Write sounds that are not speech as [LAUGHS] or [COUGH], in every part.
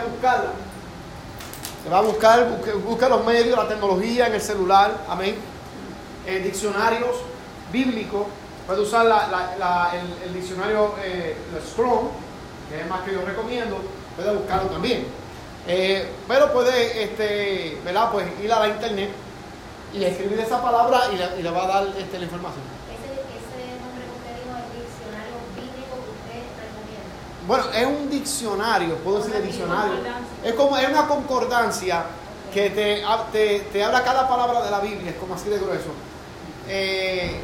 a buscarla. Se va a buscar, busca, los medios, la tecnología en el celular, amén. Eh, diccionarios bíblicos, puede usar el, diccionario eh, que es más que yo recomiendo, puede buscarlo también. Eh, pero puede, este, ¿verdad? Pues ir a la internet y escribir esa palabra y le, y le va a dar este, la información. Ese, ese nombre que usted dijo, el diccionario bíblico que usted recomienda. Bueno, es un diccionario, puedo decir diccionario. Es como es una concordancia que te, te, te, habla cada palabra de la Biblia, es como así de grueso. Eh,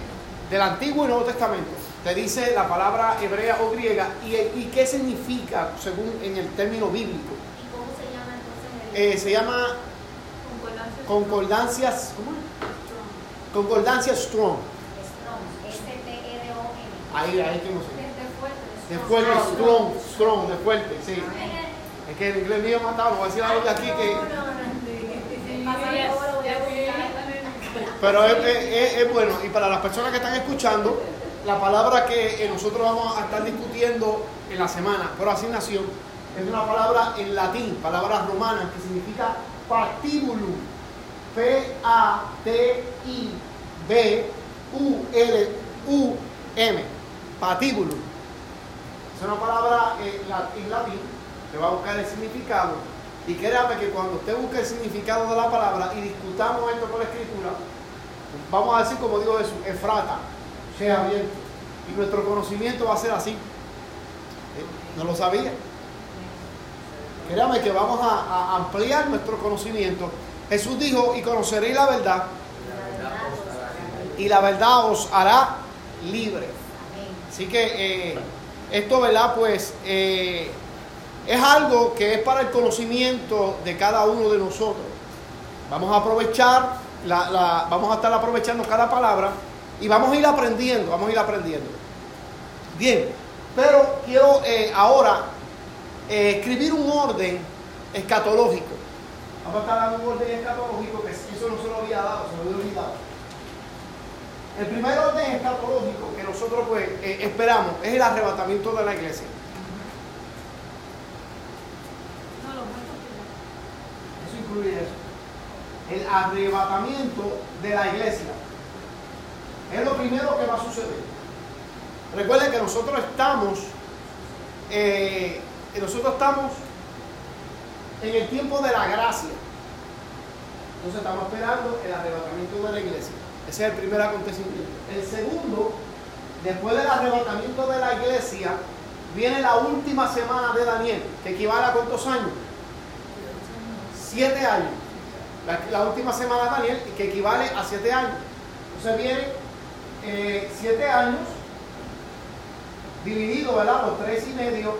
del Antiguo y Nuevo Testamento. Te dice la palabra hebrea o griega y, y qué significa según en el término bíblico. ¿Y cómo se llama entonces? Eh, se llama concordancias. ¿Cómo es? Concordancias strong. Strong. S-T-R-O-N. Ahí, ahí que no sé. De fuerte. Strong, strong, de fuerte, sí. Es que el inglés mío matado, voy a decir algo de aquí que. Pero es, bueno, y para las personas que están escuchando, la palabra que nosotros vamos a estar discutiendo en la semana, por asignación, es una palabra en latín, palabra romana, que significa patibulum. P-A-T-I-B-U-L-U-M. Patibulum. Es una palabra en latín que va a buscar el significado. Y créame que cuando usted busque el significado de la palabra y discutamos esto con la escritura, vamos a decir como digo Jesús, Efrata, sea abierto. Y nuestro conocimiento va a ser así. ¿Eh? No lo sabía. Créame que vamos a, ampliar nuestro conocimiento. Jesús dijo, y conoceréis la verdad, y la verdad os hará libre. Así que eh, esto, ¿verdad? Pues eh, es algo que es para el conocimiento de cada uno de nosotros. Vamos a aprovechar la, vamos a estar aprovechando cada palabra y vamos a ir aprendiendo, vamos a ir aprendiendo. Bien, pero quiero eh, ahora eh, escribir un orden escatológico. Vamos a estar dando un orden escatológico que eso no se lo había dado, se lo había olvidado. El primer orden escatológico que nosotros pues eh, esperamos es el arrebatamiento de la iglesia. Eso incluye eso el arrebatamiento de la iglesia. Es lo primero que va a suceder. Recuerden que nosotros estamos, eh, nosotros estamos en el tiempo de la gracia. Entonces estamos esperando el arrebatamiento de la iglesia. Ese es el primer acontecimiento. El segundo, después del arrebatamiento de la iglesia, viene la última semana de Daniel, que equivale a cuántos años? Siete años la, última semana de Daniel, que equivale a siete años. Entonces viene eh, siete años dividido, ¿verdad? Por tres y medio.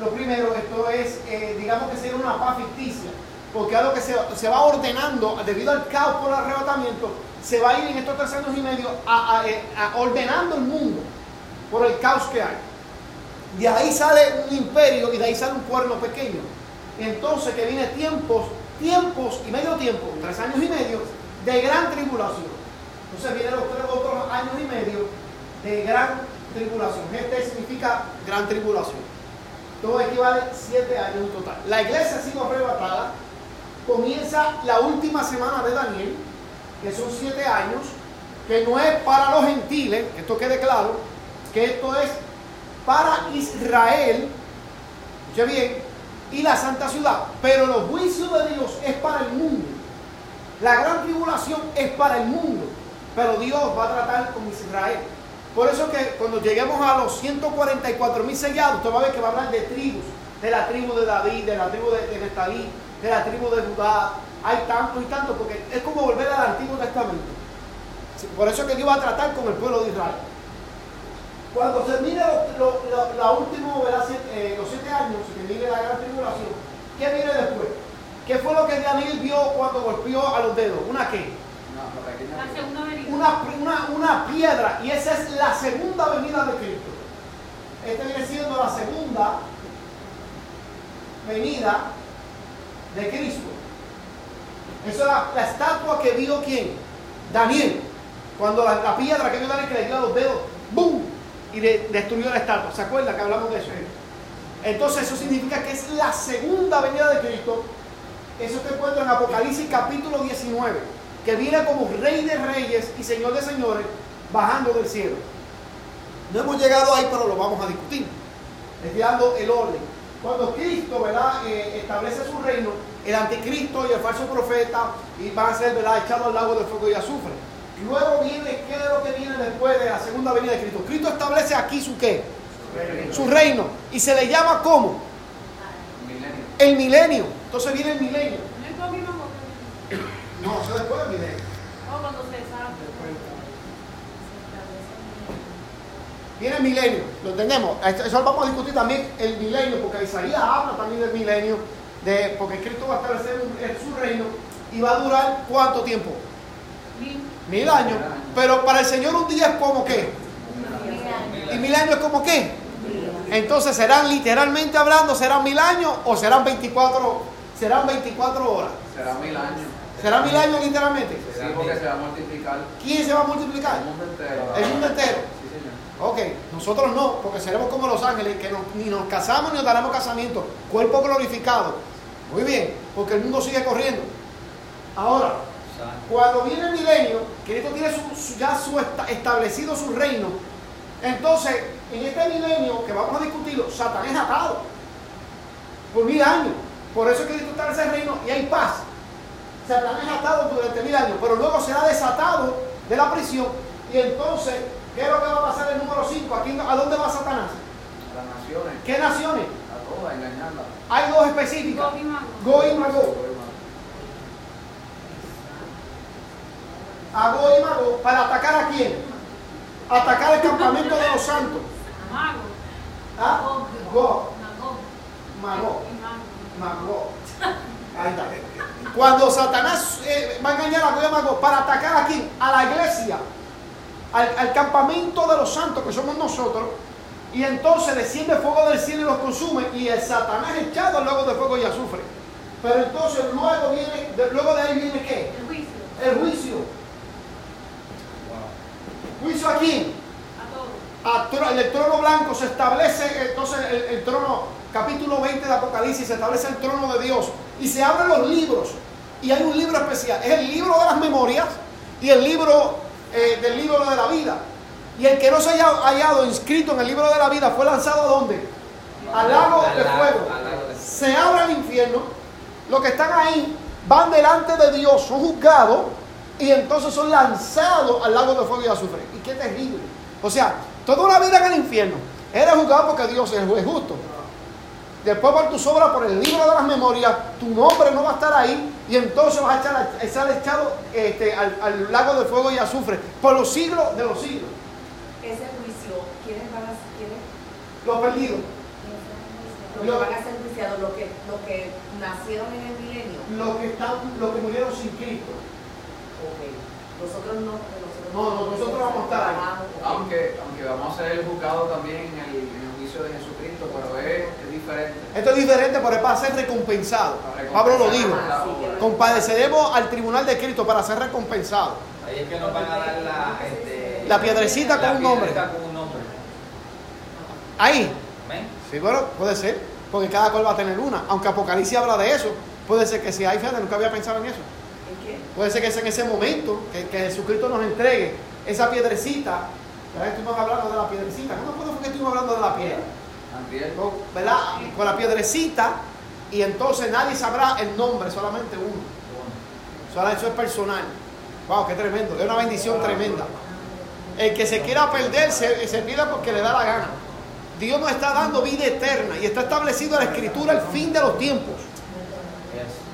Lo primero, esto es, eh, digamos que sería una paz ficticia, porque algo que se, se, va ordenando debido al caos por el arrebatamiento, se va a ir en estos tres años y medio a, a, eh, ordenando el mundo por el caos que hay. De ahí sale un imperio y de ahí sale un cuerno pequeño. Entonces que viene tiempos tiempos y medio tiempo, tres años y medio, de gran tribulación. Entonces vienen los tres otros años y medio de gran tribulación. Este significa gran tribulación. Todo equivale siete años en total. La iglesia ha sido arrebatada. Comienza la última semana de Daniel, que son siete años, que no es para los gentiles, esto quede claro, que esto es para Israel. Escuche bien, y la santa ciudad. Pero los juicios de Dios es para el mundo. La gran tribulación es para el mundo. Pero Dios va a tratar con Israel. Por eso que cuando lleguemos a los 144 mil sellados, usted va a ver que va a hablar de tribus. De la tribu de David, de la tribu de, de de la tribu de Judá. Hay tanto y tanto, porque es como volver al Antiguo Testamento. Por eso que Dios va a tratar con el pueblo de Israel. Cuando termine lo, la última, eh, los siete años, se termine la gran tribulación, ¿qué viene después? ¿Qué fue lo que Daniel vio cuando golpeó a los dedos? ¿Una qué? Una, una, una piedra. Y esa es la segunda venida de Cristo. Esta viene siendo la segunda venida de Cristo. Esa es la, la estatua que vio quién? Daniel. Cuando la, la piedra que vio Daniel que le dio a los dedos, ¡boom! y destruyó la estatua. ¿Se acuerda que hablamos de eso? Entonces eso significa que es la segunda venida de Cristo. Eso te encuentra en Apocalipsis capítulo 19, que viene como rey de reyes y señor de señores bajando del cielo. No hemos llegado ahí, pero lo vamos a discutir. Estoy dando el orden. Cuando Cristo ¿verdad? Eh, establece su reino, el anticristo y el falso profeta y van a ser echados al lago de fuego y azufre. Luego viene, ¿qué es lo que viene después de la segunda venida de Cristo? Cristo establece aquí su qué? Su reino. Y se le llama ¿cómo? El milenio. Entonces viene el milenio. No No, eso después del milenio. Oh, cuando se. Viene el milenio, ¿lo entendemos? Eso lo vamos a discutir también el milenio, porque Isaías habla también del milenio, de, porque Cristo va a establecer un- su reino y va a durar cuánto tiempo? Mil. Mil años. Pero para el Señor un día es como qué? ¿Y mil años es como qué? Entonces serán literalmente hablando, serán mil años o serán 24, serán 24 horas. Será mil años. ¿Serán mil años literalmente? Sí, porque se va a multiplicar ¿Quién se va a multiplicar? el mundo entero. El mundo entero. Sí, señor. Ok, nosotros no, porque seremos como los ángeles, que no- ni nos casamos ni nos daremos casamiento, cuerpo glorificado. Muy bien, porque el mundo sigue corriendo. Ahora, cuando viene el milenio, Cristo tiene su- su- ya su esta- establecido su reino, entonces en este milenio que vamos a discutirlo, Satán es atado por mil años. Por eso es que Cristo establece el reino y hay paz. Satán es atado durante mil años, pero luego será desatado de la prisión y entonces, ¿qué es lo que va a pasar el número 5? ¿A dónde va Satanás? A las naciones, ¿Qué naciones? a todas, a engañarlas. Hay dos específicas. Go y Magog. A Go y Magog para atacar a quién? Atacar el campamento de los santos. Mago. ¿Ah? Go, Magog. Magog, Y Magog. Magog. Ahí está. Cuando Satanás eh, va a engañar a Go y Magog para atacar a quién? A la iglesia. Al, al campamento de los santos que somos nosotros. Y entonces desciende fuego del cielo y los consume. Y el Satanás echado al lago de fuego y azufre. Pero entonces luego viene, de- luego de ahí viene qué? El juicio. El juicio. ¿Juicio a quién? A todos. El trono blanco se establece, entonces el, el trono, capítulo 20 de Apocalipsis, se establece el trono de Dios. Y se abren los libros. Y hay un libro especial. Es el libro de las memorias y el libro eh, del libro de la vida. Y el que no se haya hallado inscrito en el libro de la vida fue lanzado a dónde? Al lago de fuego. Se abre el infierno. Los que están ahí van delante de Dios, son juzgados y entonces son lanzados al lago de fuego y azufre. Y qué terrible. O sea, toda una vida en el infierno. Eres juzgado porque Dios es justo. Después por tus obras, por el libro de las memorias, tu nombre no va a estar ahí y entonces vas a estar echado este, al, al lago de fuego y azufre por los siglos de los siglos. Ese juicio, ¿quiénes van a quiénes, Los perdidos, los que van a ser juiciados? Los que, los que nacieron en el milenio. los que están, los que murieron sin Cristo. Ok. Nosotros no. Nosotros No, no, nosotros vamos a estar ahí. Aunque, aunque vamos a ser juzgados también en el, en el juicio de Jesucristo, pero es, es diferente. Esto es diferente, pero es para ser recompensado. Pablo lo dijo. Ah, sí, Compadeceremos al tribunal de Cristo para ser recompensados. Ahí es que nos van a dar la, este, La piedrecita con la un nombre. piedrita con un nombre. Ahí. Amén. Sí, bueno, puede ser. Porque cada cual va a tener una. Aunque Apocalipsis habla de eso. Puede ser que si hay fíjate, nunca había pensado en eso. ¿En qué? Puede ser que sea en ese momento que, que Jesucristo nos entregue esa piedrecita. ¿Verdad? Estuvimos hablando de la piedrecita. Acuerdo por qué estuvimos hablando de la piedra. Con- ¿Verdad? Con la piedrecita. Y entonces nadie sabrá el nombre, solamente uno. Solo eso es personal. Wow, qué tremendo. Es una bendición tremenda. El que se quiera perder se, se pierde porque le da la gana. Dios nos está dando vida eterna y está establecido en la escritura el fin de los tiempos.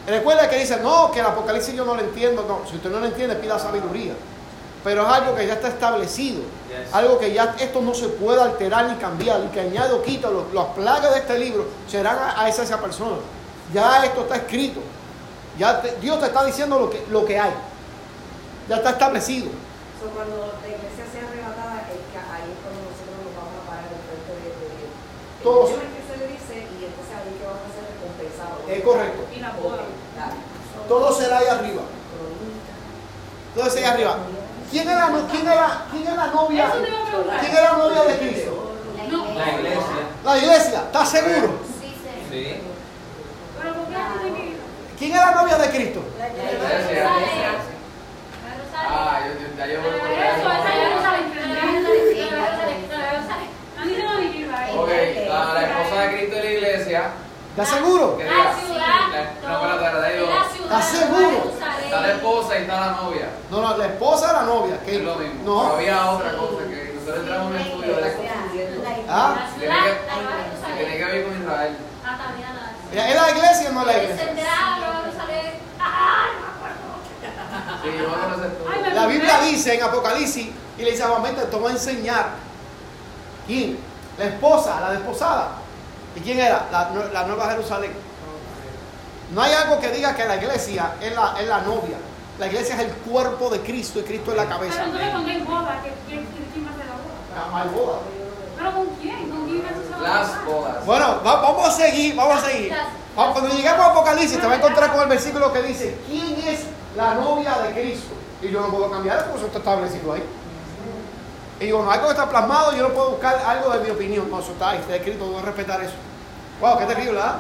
Recuerda que dice, no, que el Apocalipsis yo no lo entiendo. No, si usted no lo entiende, pida sabiduría. Pero es algo que ya está establecido. Algo que ya esto no se puede alterar ni cambiar. Y que añado o quito los, las plagas de este libro serán a, a esa, esa persona. Ya esto está escrito. Ya te- Dios te está diciendo lo que, lo que hay. Ya está establecido. So, cuando la iglesia sea arrebatada, es que ahí es cuando nosotros nos vamos a parar en frente de, de Dios. Todos. El que se le dice y entonces ahí que vamos a ser recompensados. Es correcto. Y la boda. Todo será ahí arriba. Todo será ahí arriba. ¿Quién era, quién era, quién era novia? ¿Quién era novia de Cristo? La iglesia. La iglesia, ¿estás seguro? Sí. Sí. ¿Quién es la novia de Cristo? La iglesia. Ah, yo, ya. Ok, la, la esposa de Cristo en la iglesia. ¿Estás seguro? ¿Qué La ciudad. La- no, espérate, digo, La. ¿Estás seguro? Está la esposa y está la novia. No, no, la esposa de la novia. que Es lo mismo. No. Pero había otra cosa que nosotros entramos en un estudio de eso. Ah. La Tiene ciudad, que, la nueva que tiene Jerusalén. que ver con Israel. Ah, también la ¿Es la iglesia o no la iglesia? La Biblia dice en Apocalipsis y le dice a Juan, "Vente, te voy a enseñar. ¿Quién? La esposa, la desposada. ¿Y quién era? La, la nueva Jerusalén. No hay algo que diga que la iglesia es la, es la novia. La iglesia es el cuerpo de Cristo y Cristo es la Pero cabeza. entonces cuando hay boda, ¿qué- qué- ¿quién va a hacer la boda? ¿Pero con quién? ¿Con quién va a hacer la boda? Las bodas. Bueno, va- vamos a seguir, vamos a seguir. Cuando lleguemos a Apocalipsis te va a encontrar con el versículo que dice, ¿quién es la novia de Cristo? Y yo no puedo cambiar porque eso está establecido ahí. Y digo, no, algo que está plasmado, yo no puedo buscar algo de mi opinión. No, eso está ahí, está escrito, voy a respetar eso. Wow, qué terrible, ¿verdad?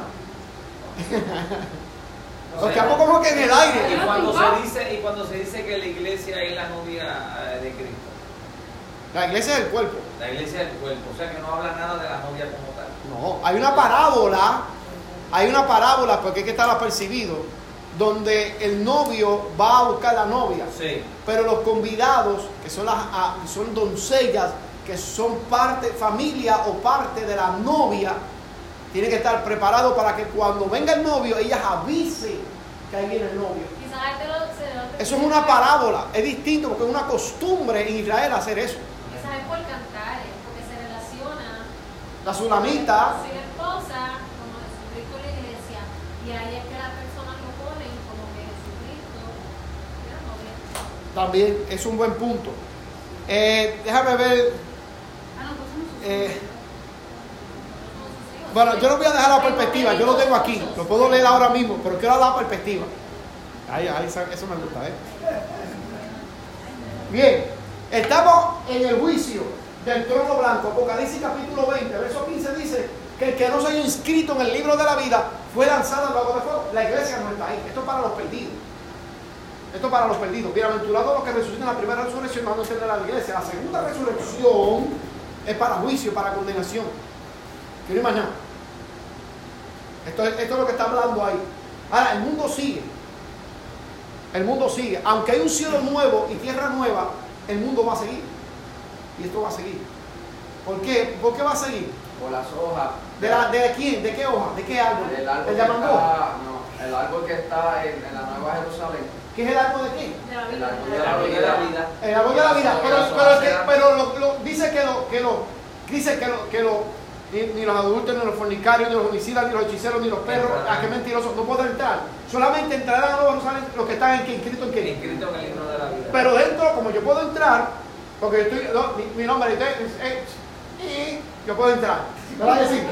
[LAUGHS] Nos quedamos como que en el Y aire. cuando se dice, y cuando se dice que la iglesia es la novia eh, de Cristo, La iglesia es el cuerpo. la iglesia es el cuerpo, o sea que no habla nada de la novia como tal. No, hay una parábola, hay una parábola, porque hay que estar apercibido, donde el novio va a buscar la novia. Sí. Pero los convidados, que son, las, ah, son doncellas, que son parte, familia o parte de la novia, tienen que estar preparados para que cuando venga el novio, ellas avisen que ahí viene el novio. Eso es una parábola, es distinto porque es una costumbre en Israel hacer eso. Quizás es por cantares, porque se relaciona La sulamita, Soy la esposa, como Jesucristo la iglesia, y ahí es que las personas lo ponen como que Jesucristo era novia. También es un buen punto. Eh, déjame ver. Ah, pues eh. Bueno, yo no voy a dejar la perspectiva, yo lo tengo aquí, lo puedo leer ahora mismo, pero quiero dar la perspectiva. Ahí, ahí, eso eso me gusta, ¿eh? Bien, estamos en el juicio del trono blanco. Apocalipsis capítulo 20, verso 15 dice que el que no se haya inscrito en el libro de la vida fue lanzado al lago de fuego. La iglesia no está ahí, esto es para los perdidos. Esto es para los perdidos. Bienaventurados los que resucitan la primera resurrección, no entender a la iglesia. La segunda resurrección es para juicio, para condenación. Quiero imaginar. Esto es, esto es lo que está hablando ahí. Ahora, el mundo sigue. El mundo sigue. Aunque hay un cielo nuevo y tierra nueva, el mundo va a seguir. Y esto va a seguir. ¿Por qué? ¿Por qué va a seguir? Por las hojas. ¿De, la, ¿De quién? ¿De qué hoja? ¿De qué árbol? El árbol ¿El que está, no, el árbol que está en, en la Nueva Jerusalén. ¿Qué es el árbol de qué? De la El vida. árbol De la vida. El árbol de la vida. Pero, las pero, hojas que- eran- pero lo, lo- dice que lo, que lo, dice que lo, que lo, ni, ni los adultos, ni los fornicarios, ni los homicidas, ni los hechiceros, ni los perros, a que mentirosos, no pueden entrar. Solamente entrarán a Nueva Jerusalén los que están en qué, inscritos en qué. Inscrito en el libro de la vida. Pero dentro, como yo puedo entrar, porque yo estoy, no, mi, mi nombre es, es- y yo puedo entrar. ¿Verdad que sí?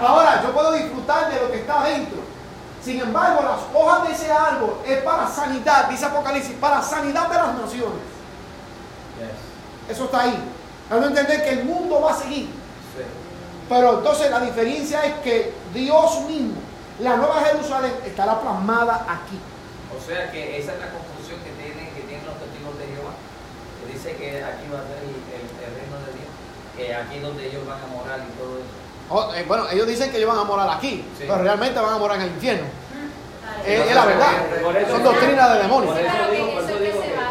Ahora, yo puedo disfrutar de lo que está dentro. Sin embargo, las hojas de ese árbol es para sanidad, dice Apocalipsis, para sanidad de las naciones. Yes. Eso está ahí. Dando a entender que el mundo va a seguir. Sí. Pero entonces la diferencia es que Dios mismo, la nueva Jerusalén, estará plasmada aquí. O sea que esa es la conclusión que tienen, que tienen los testigos de Jehová. Que dice que aquí va a ser el, el- el reino de Dios. Que aquí es donde ellos van a morar y todo eso. Oh, eh, bueno, ellos dicen que ellos van a morar aquí, Sí. pero realmente van a morar en el infierno. Vale. Es, es la verdad. Son doctrinas de demonios.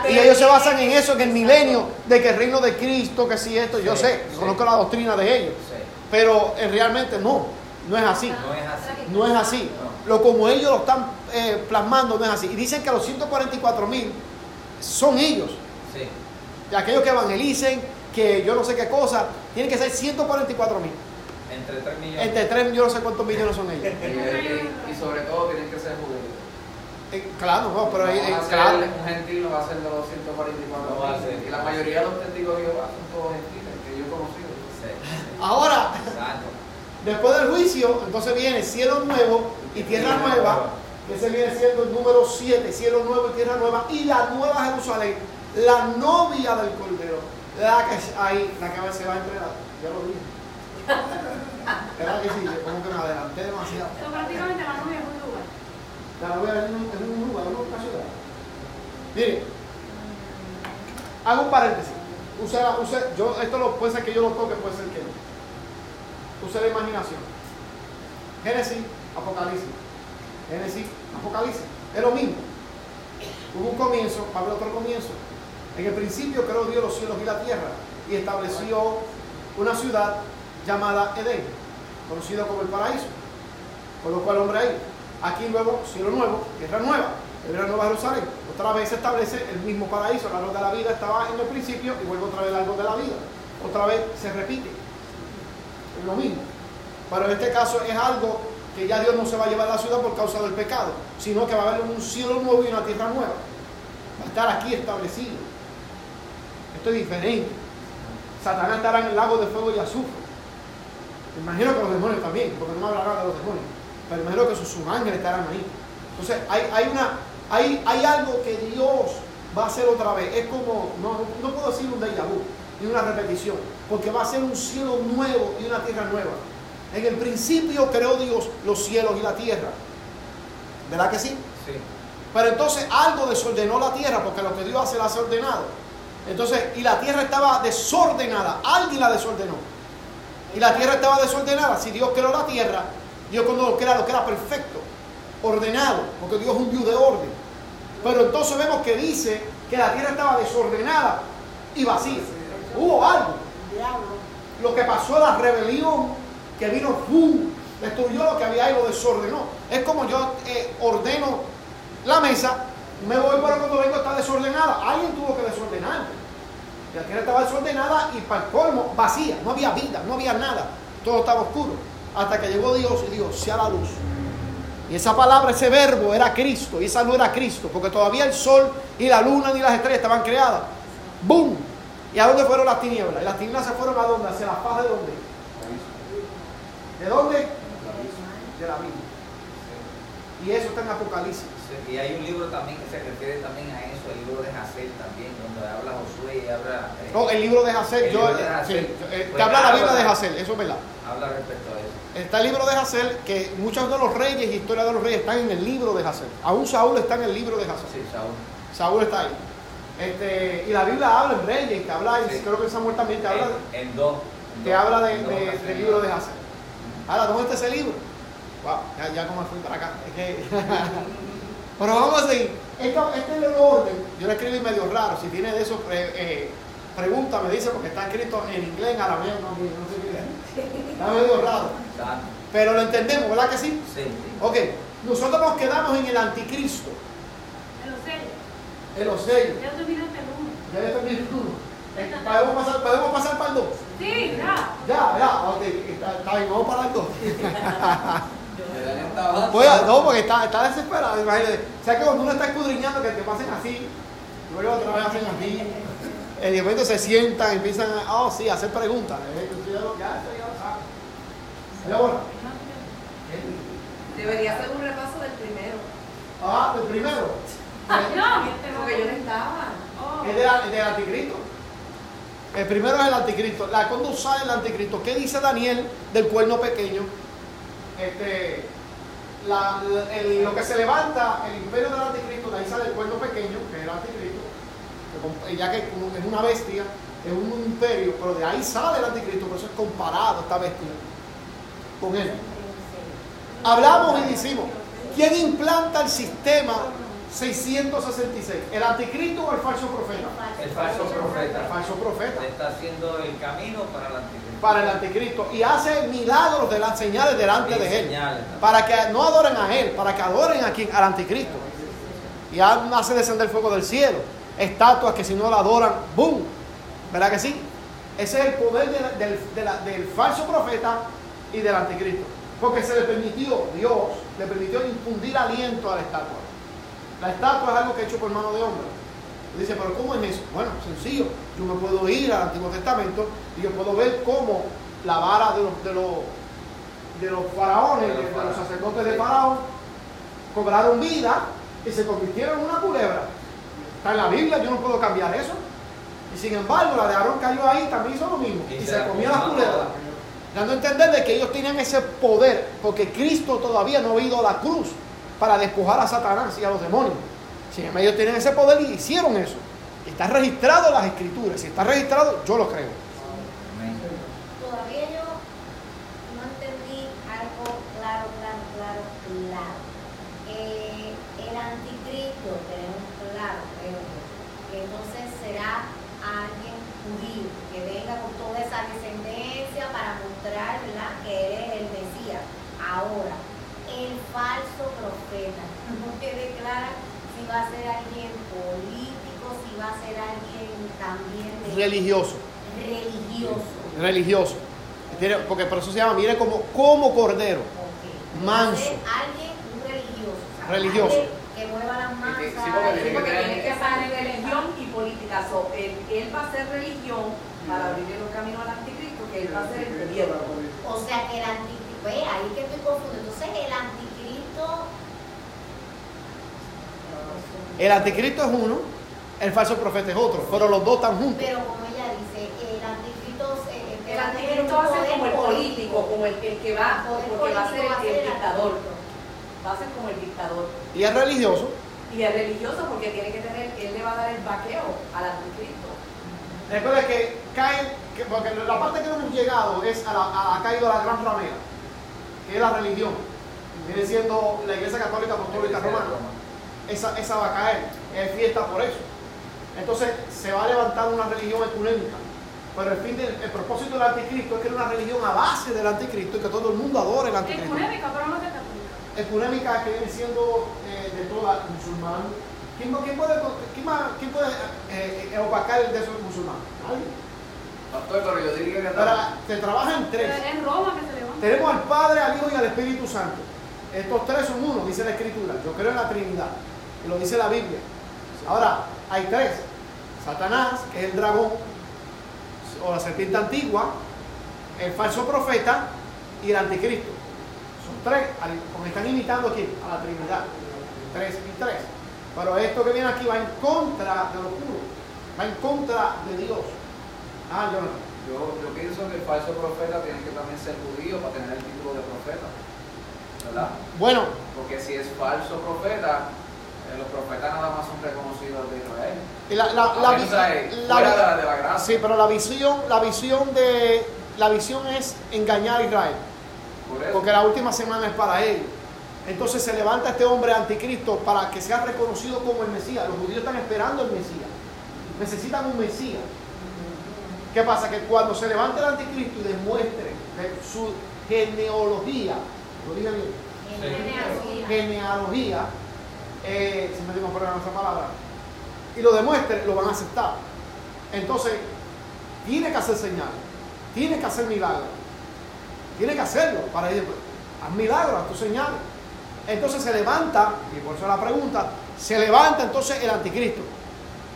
Y ellos se basan en eso, en el milenio, de que el reino de Cristo, que si esto, yo Sí, sé, sí. conozco la doctrina de ellos, Sí. pero eh, realmente no, no es así. No es así. No es así. Lo como ellos lo están eh, plasmando no es así. Y dicen que los 144 mil son ellos. Sí. Y aquellos que evangelicen, que yo no sé qué cosa, tienen que ser 144 mil. Entre 3 millones. Entre 3 yo no sé cuántos millones son ellos. Y, y- y sobre todo tienen que ser judíos. Eh, claro, no, pero ahí, no eh, va a ser claro. un gentil, no va a ser de los 144 No va a ser. Y la mayoría de los testigos de Jehová son todos gentiles que yo he conocido. Sí. Ahora, Exacto. después del juicio, entonces viene cielo nuevo y tierra nueva, que ese viene siendo el número 7, cielo nuevo y tierra nueva, y la nueva Jerusalén, la novia del Cordero, la que ahí, la que se va a entregar. Ya lo dije. ¿Verdad que sí? Yo como que me adelanté demasiado. Pero prácticamente la novia es un lugar. La voy a ver en un, lugar, una ciudad. Mire, hago un paréntesis. Use, la- use- yo, esto lo, puede ser que yo lo toque, puede ser que no. Use la imaginación. Génesis, Apocalipsis. Génesis, Apocalipsis. Es lo mismo. Hubo un comienzo, va a haber otro comienzo. En el principio creó Dios los cielos y la tierra y estableció una ciudad llamada Edén, conocido como el paraíso. Por lo cual el hombre ahí. Aquí luego cielo nuevo, tierra nueva, tierra nueva Jerusalén. Otra vez se establece el mismo paraíso, el árbol de la vida estaba en el principio y vuelve otra vez el árbol de la vida. Otra vez se repite. Es lo mismo. Pero en este caso es algo que ya Dios no se va a llevar a la ciudad por causa del pecado, sino que va a haber un cielo nuevo y una tierra nueva. Va a estar aquí establecido. Esto es diferente. Satanás estará en el lago de fuego y azufre. Me imagino que los demonios también, porque no me hablará de los demonios. Pero imagino que sus, sus ángeles estarán ahí. Entonces, hay, hay, una, hay, hay algo que Dios va a hacer otra vez. Es como, no, no puedo decir un déjà vu, ni una repetición, porque va a ser un cielo nuevo y una tierra nueva. En el principio creó Dios los cielos y la tierra. ¿Verdad que sí? Sí. Pero entonces algo desordenó la tierra, porque lo que Dios hace lo hace ordenado. Entonces, y la tierra estaba desordenada, alguien la desordenó. Y la tierra estaba desordenada. Si Dios creó la tierra, Dios cuando lo crea, lo crea perfecto, ordenado, porque Dios es un Dios de orden. Pero entonces vemos que dice que la tierra estaba desordenada y vacía. Hubo algo. Lo que pasó, la rebelión que vino, ¡pum! destruyó lo que había y lo desordenó. Es como yo eh, ordeno la mesa, me voy, pero cuando vengo está desordenada. Alguien tuvo que desordenar. La tierra estaba desordenada y para el colmo, vacía, no había vida, no había nada. Todo estaba oscuro. Hasta que llegó Dios y dijo, sea la luz. Y esa palabra, ese verbo era Cristo, y esa luz era Cristo, porque todavía el sol y la luna ni las estrellas estaban creadas. ¡Boom! ¿Y a dónde fueron las tinieblas? Y las tinieblas se fueron a dónde? ¿Hacia la paz de dónde? ¿De dónde? De la vida. Y eso está en Apocalipsis. Sí, Y hay un libro también que se refiere también a eso, el libro de Hazel también, donde habla Josué y habla... eh, No, el libro de Hazel, El yo, de sí, Hazel. eh, Pues que habla la Biblia de Hazel, eso es verdad. habla respecto a eso. Está el libro de Hazel, que muchos de los reyes y historia de los reyes están en el libro de Hazel. Aún Saúl está en el libro de Hazel. Sí, Saúl. Saúl está ahí. Este, y la Biblia habla en Reyes, que habla, Sí. creo que Samuel también te habla, En, en dos. en te dos- habla de- de- del libro de Hazel. Ahora, ¿dónde está ese libro? Wow, ya, ya como fui para acá. Es que... [LAUGHS] Pero vamos a seguir. Este es el orden. Yo lo escribí medio raro. Si tiene de eso, pre, eh, pregunta, me dice, porque está escrito en inglés, en arameo, no, no sé qué Está medio raro. Pero lo entendemos, ¿verdad que sí? Sí. Ok. Nosotros nos quedamos en el anticristo. En los sellos. En los sellos. Ya terminé el Ya terminé el eh, ¿Podemos pasar, ¿Podemos pasar para el 2? Sí, ya. Ya, ya, ok, está, está bien, vamos para el 2. [LAUGHS] Voy a, no, porque está, está desesperado, imagínate. O sea que cuando uno está escudriñando que te pasen así, luego otra vez hacen así, en el momento se sientan, empiezan a, oh sí, a hacer preguntas. Eh, ah. Debería hacer un repaso del primero. Ah, del primero. Ah, no, porque yo no estaba. Oh. Es del, anticristo. El primero es el anticristo. La conducta del anticristo. ¿Qué dice Daniel del cuerno pequeño? Este, la- lo que se levanta, el imperio del anticristo, de ahí sale el cuerno pequeño, que es el anticristo, ya que es una bestia, es un imperio, pero de ahí sale el anticristo, por eso es comparado esta bestia con él. Hablamos y decimos, ¿quién implanta el sistema 666? ¿El anticristo o el falso profeta? El falso El profeta falso profeta. está haciendo el camino para el anticristo. Para el anticristo. Y hace milagros de las señales delante Y de él. Para que no adoren a él, para que adoren a quien, al anticristo. Y hace descender fuego del cielo. Estatuas que si no la adoran, ¡boom! ¿Verdad que sí? Ese es el poder de la- del, de la- del falso profeta y del anticristo. Porque se le permitió, Dios le permitió infundir aliento a la estatua. La estatua es algo que es hecho por mano de hombre. Y dice, pero ¿cómo es eso? Bueno, sencillo. Yo me puedo ir al Antiguo Testamento y yo puedo ver cómo la vara de los, de los, de los faraones, De los de los faraones. sacerdotes de Faraón, cobraron vida y se convirtieron en una culebra. Está en la Biblia, yo no puedo cambiar eso. Y sin embargo, la de Aarón cayó ahí, también hizo lo mismo. Y, Y se, comió las culebras. Dando a entender de que ellos tenían ese poder, porque Cristo todavía no había ido a la cruz para despojar a Satanás y a los demonios. Embargo, ellos tenían ese poder y hicieron eso. Está registrado en las escrituras. Si está registrado, yo lo creo. Amén. Todavía yo no entendí algo claro, claro, claro, claro. Eh, el anticristo, tenemos claro, creo yo, que entonces será alguien judío que venga con toda esa descendencia para mostrar ¿verdad? que él es el Mesías. Ahora, el falso profeta, no quede clara si va a ser alguien político, si va a ser alguien también de- Religioso. religioso. Religioso. Porque por eso se llama, mire como, como cordero. Ok. Manso. Ser alguien religioso. o sea, Religioso. alguien Que mueva las masas. sí, porque Sí, tiene porque que tiene que estar en religión y política. So, él, él va a ser religión para abrir el camino al anticristo, que él va a ser el gobierno. O sea que el anticristo, ve, ahí que estoy confundido. Entonces el anticristo, El anticristo es uno, el falso profeta es otro, pero los dos están juntos. pero como ella dice, el anticristo, eh, El va a anticristo va a ser como el político, como el, el que va, Poder porque va a ser a el, dictador. Va a ser como el dictador. Y es religioso. Y es religioso porque tiene que tener, él le va a dar el vaqueo al anticristo. Recuerda que caen, que- porque la parte que no hemos llegado es a la, a- ha caído la gran ramera, que es la religión. Viene siendo la iglesia católica apostólica romana. Esa, esa va a caer, es fiesta por eso. Entonces se va a levantar una religión ecuménica. Pero el, fin del, el propósito del anticristo es que es una religión a base del anticristo y que todo el mundo adore el anticristo. Económica, pero no de católica. Ecuménica que viene siendo eh, de toda musulmán. ¿Quién, quién puede, quién más- quién puede eh, opacar el de esos musulmanes? Nadie. Pastor, pero yo diría que Ahora, se trabaja en tres. Es Roma que se levanta. Tenemos al Padre, al Hijo y al Espíritu Santo. Estos tres son uno, dice la Escritura. Yo creo en la Trinidad. Y lo dice la Biblia. Ahora, hay tres. Satanás, que es el dragón, o la serpiente antigua, el falso profeta y el anticristo. Son tres, como están imitando aquí, a la Trinidad. Tres y tres. Pero esto que viene aquí va en contra de lo puro. Va en contra de Dios. Ah, yo no. Yo, yo pienso que el falso profeta tiene que también ser judío para tener el título de profeta. ¿Verdad? Bueno, Porque si es falso profeta, los profetas nada más son reconocidos de Israel. y la, la, la, la- de la, de la gracia. Sí, pero la visión, la visión de la visión es engañar a Israel, Por eso. porque la última semana es para ellos. Entonces se levanta este hombre anticristo para que sea reconocido como el Mesías. Los judíos están esperando el Mesías. Necesitan un Mesías. ¿Qué pasa? Que cuando se levante el anticristo y demuestre de su genealogía, lo dije bien, genealogía. genealogía, eh, si me digo por esa palabra, y lo demuestre, lo van a aceptar. Entonces, tiene que hacer señales, tiene que hacer milagros, tiene que hacerlo para ellos. pues, Haz milagros, haz tus señales. Entonces se levanta, y por eso la pregunta, se levanta entonces el anticristo,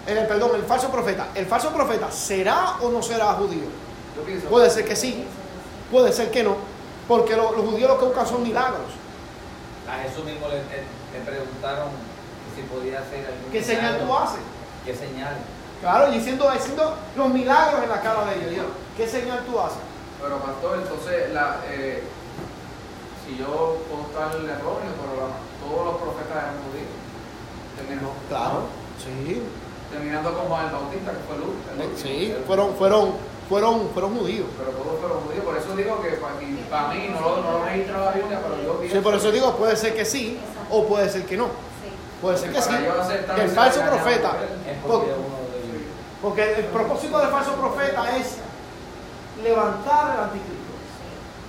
el, perdón, el falso profeta. ¿El falso profeta será o no será judío? Yo pienso Puede ser que sí, puede ser que no, porque lo- los judíos lo que buscan son milagros. A Jesús mismo le, le- preguntaron si podía hacer algún ¿Qué señal tú haces? ¿Qué señal? Claro, y diciendo, haciendo los milagros en la cara de ellos. ¿Qué señal tú haces? Pero pastor, entonces, la, eh, si yo puedo estar erróneo, pero la- todos los profetas eran judíos. Terminó, sí. terminando con Juan el Bautista, que fue el último. Sí, El- fueron, fueron, fueron, fueron judíos. Pero todos fueron judíos, por eso digo que para, mí- para mí, no lo, no lo registra la Biblia, pero yo pienso Sí, por eso digo, puede ser que sí o puede ser que no. Sí. Puede ser que sí. Que el falso profeta, por él. Es Por- porque porque el propósito del falso profeta es levantar al anticristo,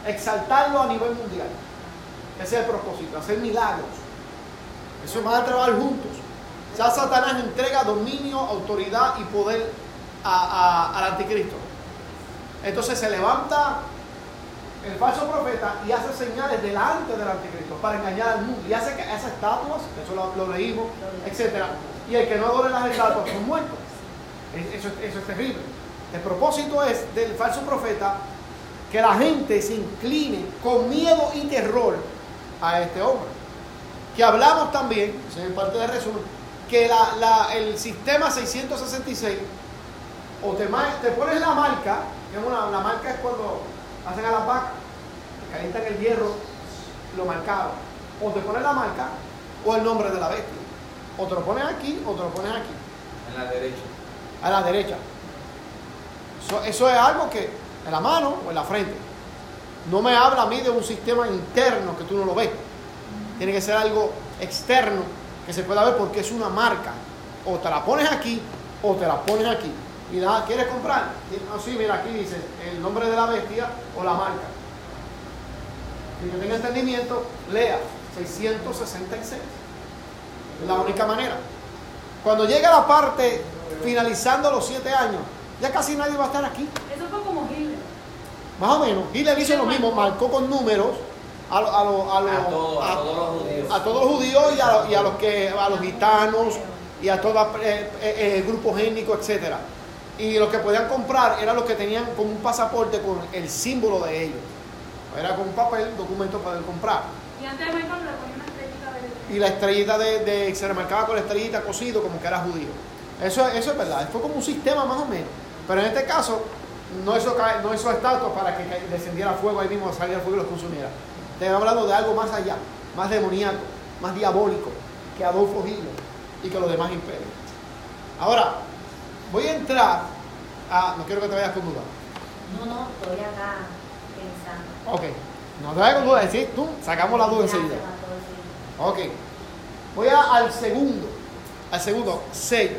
exaltarlo a nivel mundial. Ese es el propósito, hacer milagros. Eso van a trabajar juntos. Ya Satanás entrega dominio, autoridad y poder a- a- al anticristo. Entonces se levanta el falso profeta y hace señales delante del anticristo para engañar al mundo. Y hace, que- hace estatuas, eso lo, leímos, etc. Y el que no adore las estatuas son muertos. Es- Eso, es- terrible. El propósito es del falso profeta que la gente se incline con miedo y terror a este hombre. Que hablamos también, es parte del resumen, que la- la- el sistema 666, o te, pones la marca, es una, la marca es cuando hacen a las vacas, calientan el hierro, lo marcaron. O te ponen la marca o el nombre de la bestia. O te lo pones aquí o te lo pones aquí, En la derecha. a la derecha. Eso, eso es algo que en la mano o en la frente. No me habla a mí de un sistema interno que tú no lo ves. Tiene que ser algo externo que se pueda ver porque es una marca. O te la pones aquí o te la pones aquí. Y nada, ¿quieres comprar? Ah, sí, mira, aquí dice el nombre de la bestia o la marca. Y que tenga entendimiento, lea 666. Es la única manera. Cuando llegue la parte finalizando los siete años, ya casi nadie va a estar aquí. Eso fue como Hitler. Más o menos. Hitler hizo lo mismo, marcó con números a, lo- a, lo- a, lo- A todos, a a- todos los judíos. a todos los judíos y a, lo- y a los que a los gitanos y a todo eh, eh, grupos étnicos, etcétera. Y los que podían comprar eran los que tenían como un pasaporte con el símbolo de ellos. Era con un papel, documento para poder comprar. Y antes de Michael le ponía una estrellita de Y la estrellita de, de- se remarcaba con la estrellita cosido como que era judío. Eso, eso es verdad, fue como un sistema más o menos. Pero en este caso, no hizo, no hizo estatuas para que descendiera fuego ahí mismo, saliera fuego y los consumiera. Te hablando de algo más allá, más demoníaco, más diabólico que Adolfo Hitler y que los demás imperios. Ahora, voy a entrar a. No quiero que te vayas con duda. No, no, estoy acá pensando. Ok, no te vayas con duda, decir tú, sacamos la duda enseguida. Ok. Voy a- al segundo. Al segundo, sello.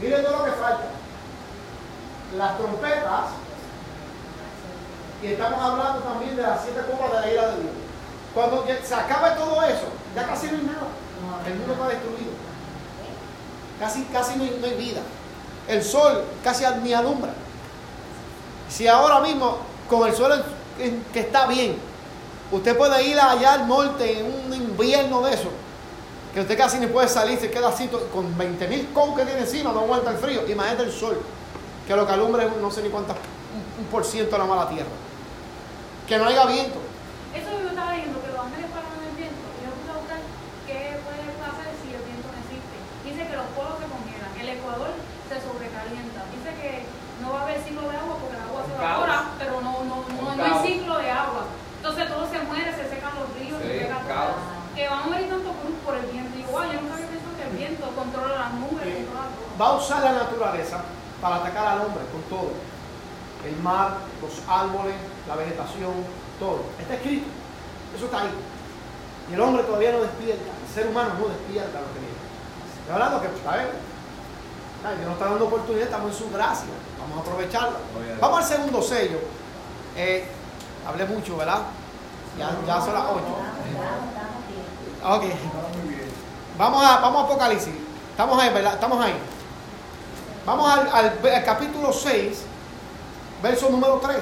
Miren todo lo que falta. Las trompetas. Y estamos hablando también de las siete copas de la ira de Dios. Cuando se acabe todo eso, ya casi no hay nada. El mundo está destruido. Casi, casi no hay, no hay vida. El sol casi ni alumbra. Si ahora mismo, con el sol que está bien, usted puede ir allá al norte en un invierno de eso, que usted casi ni puede salir, se queda así con 20 mil con que tiene encima, no aguanta el frío. Imagínate el sol, que lo que alumbra es un- no sé ni cuántas, un, un por ciento de la mala tierra. Que no haya viento. Eso yo estaba leyendo, que los ángeles paran el viento. Y yo puse a buscar qué puede pasar si el viento no existe. Dice que los polos se congelan, el ecuador se sobrecalienta. Dice que no va a haber ciclo de agua porque el agua se Un evapora, caos. pero no, no, no, Un no hay caos. ciclo de agua. Entonces todo se muere, se secan los ríos, se Sí, seca un todo. caos. Que van a morir tanto por, por el viento. Y igual, yo nunca había pensado que el viento controla las nubes, Sí. controla todo. Va a usar la naturaleza para atacar al hombre con todo. El mar, los árboles, la vegetación, todo. Está escrito. Eso está ahí. Y el hombre todavía no despierta. El ser humano no despierta lo que viene. Estoy hablando que, está bien. Dios nos está dando oportunidad, estamos en su gracia. Vamos a aprovecharla. Obviamente. Vamos al segundo sello. Eh, hablé mucho, ¿verdad? Ya, ya son las 8. Estamos, estamos, estamos bien. Ok. Vamos a, vamos a Apocalipsis. Estamos ahí, ¿verdad? Estamos ahí. Vamos al, al- al capítulo 6, verso número 3.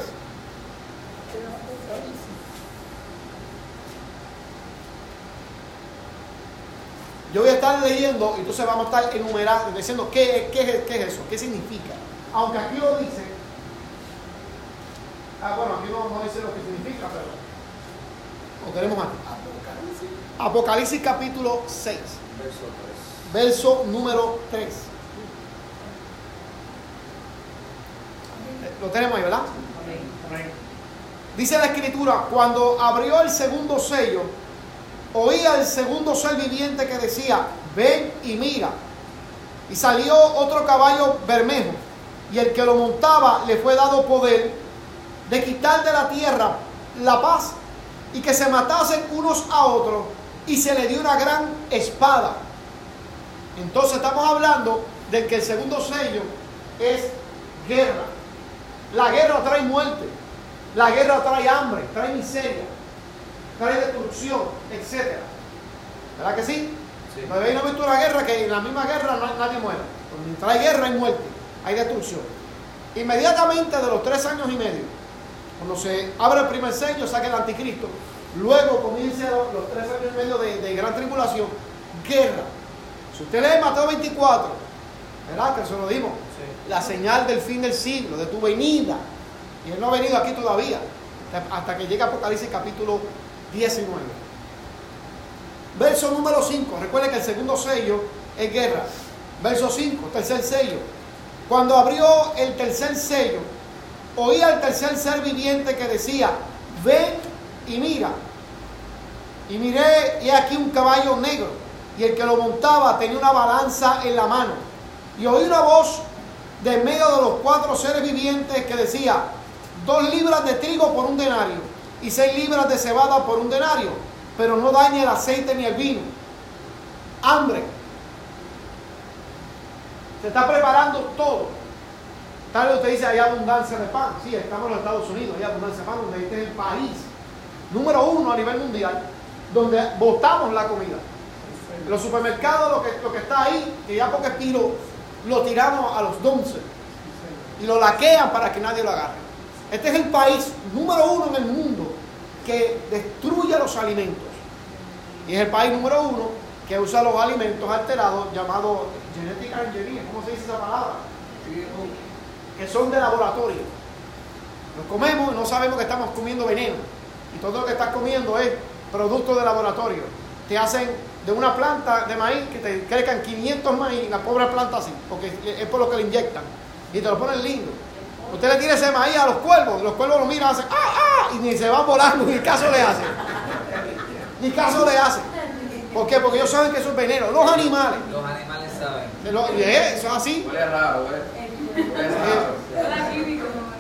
Yo voy a estar leyendo y entonces vamos a estar enumerando, diciendo qué, qué, es- qué es eso, qué significa. Aunque aquí lo dice, ah, bueno, aquí no, no dice lo que significa, pero lo tenemos aquí. Apocalipsis capítulo 6, Verso verso número 3. Lo tenemos ahí, ¿verdad? Dice la escritura, cuando abrió el segundo sello, oía el segundo ser viviente que decía, ven y mira. Y salió otro caballo bermejo, y el que lo montaba le fue dado poder de quitar de la tierra la paz y que se matasen unos a otros, y se le dio una gran espada. Entonces estamos hablando de que el segundo sello es guerra. La guerra trae muerte. La guerra trae hambre, trae miseria, trae destrucción, etc. ¿Verdad que sí? Sí. Ahí no he visto una guerra que en la misma guerra nadie muere. Cuando trae guerra hay muerte, hay destrucción. Inmediatamente de los tres años y medio, cuando se abre el primer sello, saca el anticristo. Luego comienza los, tres años y medio de, de gran tribulación, guerra. Si usted lee Mateo 24, ¿verdad? Que eso lo dimos. La señal del fin del siglo, de tu venida. Y él no ha venido aquí todavía, hasta- que llegue Apocalipsis capítulo 19. Verso número 5. Recuerde que el segundo sello es guerra. Verso 5, tercer sello. Cuando abrió el tercer sello, oí al tercer ser viviente que decía, ven y mira. Y miré, y aquí un caballo negro, y el que lo montaba tenía una balanza en la mano. Y oí una voz de medio de los cuatro seres vivientes que decía, dos libras de trigo por un denario, y seis libras de cebada por un denario, pero no dañe el aceite ni el vino. Hambre. Se está preparando todo. Tal vez usted dice, hay abundancia de pan. Sí, estamos en los Estados Unidos, hay abundancia de pan, donde este es el país número uno a nivel mundial, donde botamos la comida. Los supermercados lo que, lo que está ahí, que ya porque tiro, lo tiramos a los dumpsters y lo laquean para que nadie lo agarre. Este es el país número uno en el mundo que destruye los alimentos. Y es el país número uno que usa los alimentos alterados llamados genetic engineering, ¿cómo se dice esa palabra? Que son de laboratorio. Los comemos y no sabemos que estamos comiendo veneno. Y todo lo que estás comiendo es producto de laboratorio. Te hacen de una planta de maíz que te crezcan 500 maíz, la pobre planta así, porque es por lo que le inyectan. Y te lo ponen lindo. Usted le tira ese maíz a los cuervos, los cuervos lo miran, hacen ¡ah, ah! Y ni se van volando, [LAUGHS] ni caso le hacen. Ni caso le hacen. ¿Por qué? Porque ellos saben que eso es veneno. Los animales. Los animales saben. lo- Eso es así. Huele raro, ¿eh? Huele raro.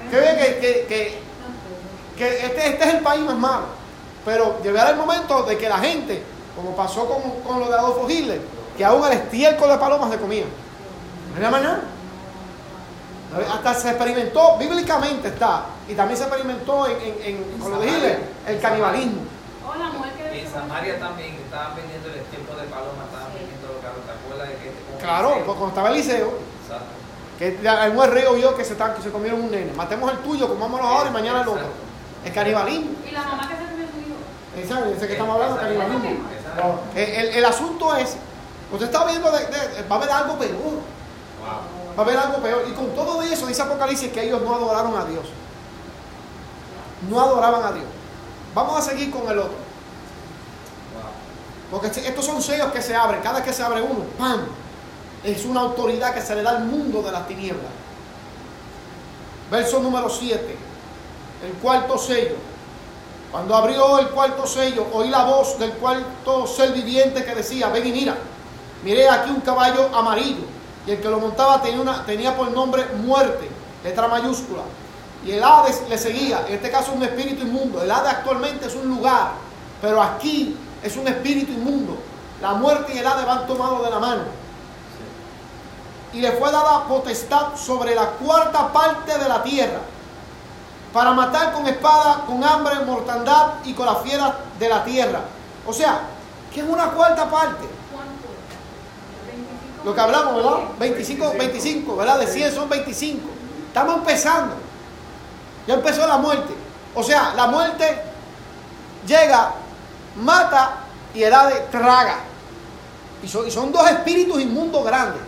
¿no? Que ve que, que, que, que este, este es el país más malo. Pero llegará el momento de que la gente, como pasó con, con lo de Adolfo Hitler, que aún el estiércol de palomas se comían. No era más nada. Hasta se experimentó, bíblicamente está, y también se experimentó en, en- en- con lo de Hitler, el canibalismo. Y en Samaria también estaban vendiendo el estiércol de paloma, estaban vendiendo los carros. ¿Te acuerdas de que este- como Claro, pues cuando estaba Eliseo, Exacto. que el río vio que se, estaban- que se comieron un nene. Matemos el tuyo, comámoslo ahora y mañana el otro. El canibalismo. Y la mamá que se comió su hijo. Ese, ese que estamos hablando, Exacto. canibalismo. No, el, el- el asunto es, usted está viendo, de- de- va a haber algo peor. Wow. Va a haber algo peor. Y con todo eso dice Apocalipsis que ellos no adoraron a Dios. No adoraban a Dios. Vamos a seguir con el otro. Wow. Porque si- estos son sellos que se abren. Cada vez que se abre uno, ¡pam! Es una autoridad que se le da al mundo de las tinieblas. Verso número 7. El cuarto sello. Cuando abrió el cuarto sello, oí la voz del cuarto ser viviente que decía, ven y mira, miré aquí un caballo amarillo, y el que lo montaba tenía, una, tenía por nombre muerte, letra mayúscula, y el Hades le seguía, en este caso un espíritu inmundo, el Hades actualmente es un lugar, pero aquí es un espíritu inmundo, la muerte y el Hades van tomados de la mano, y le fue dada potestad sobre la cuarta parte de la tierra, para matar con espada, con hambre, mortandad y con las fieras de la tierra. O sea, que es una cuarta parte. ¿Cuánto? 25. Lo que hablamos, ¿verdad? 25, 25, ¿verdad? De 100 son 25. Estamos empezando. Ya empezó la muerte. O sea, la muerte llega, mata y el Hades traga. Y son, y son dos espíritus inmundos grandes.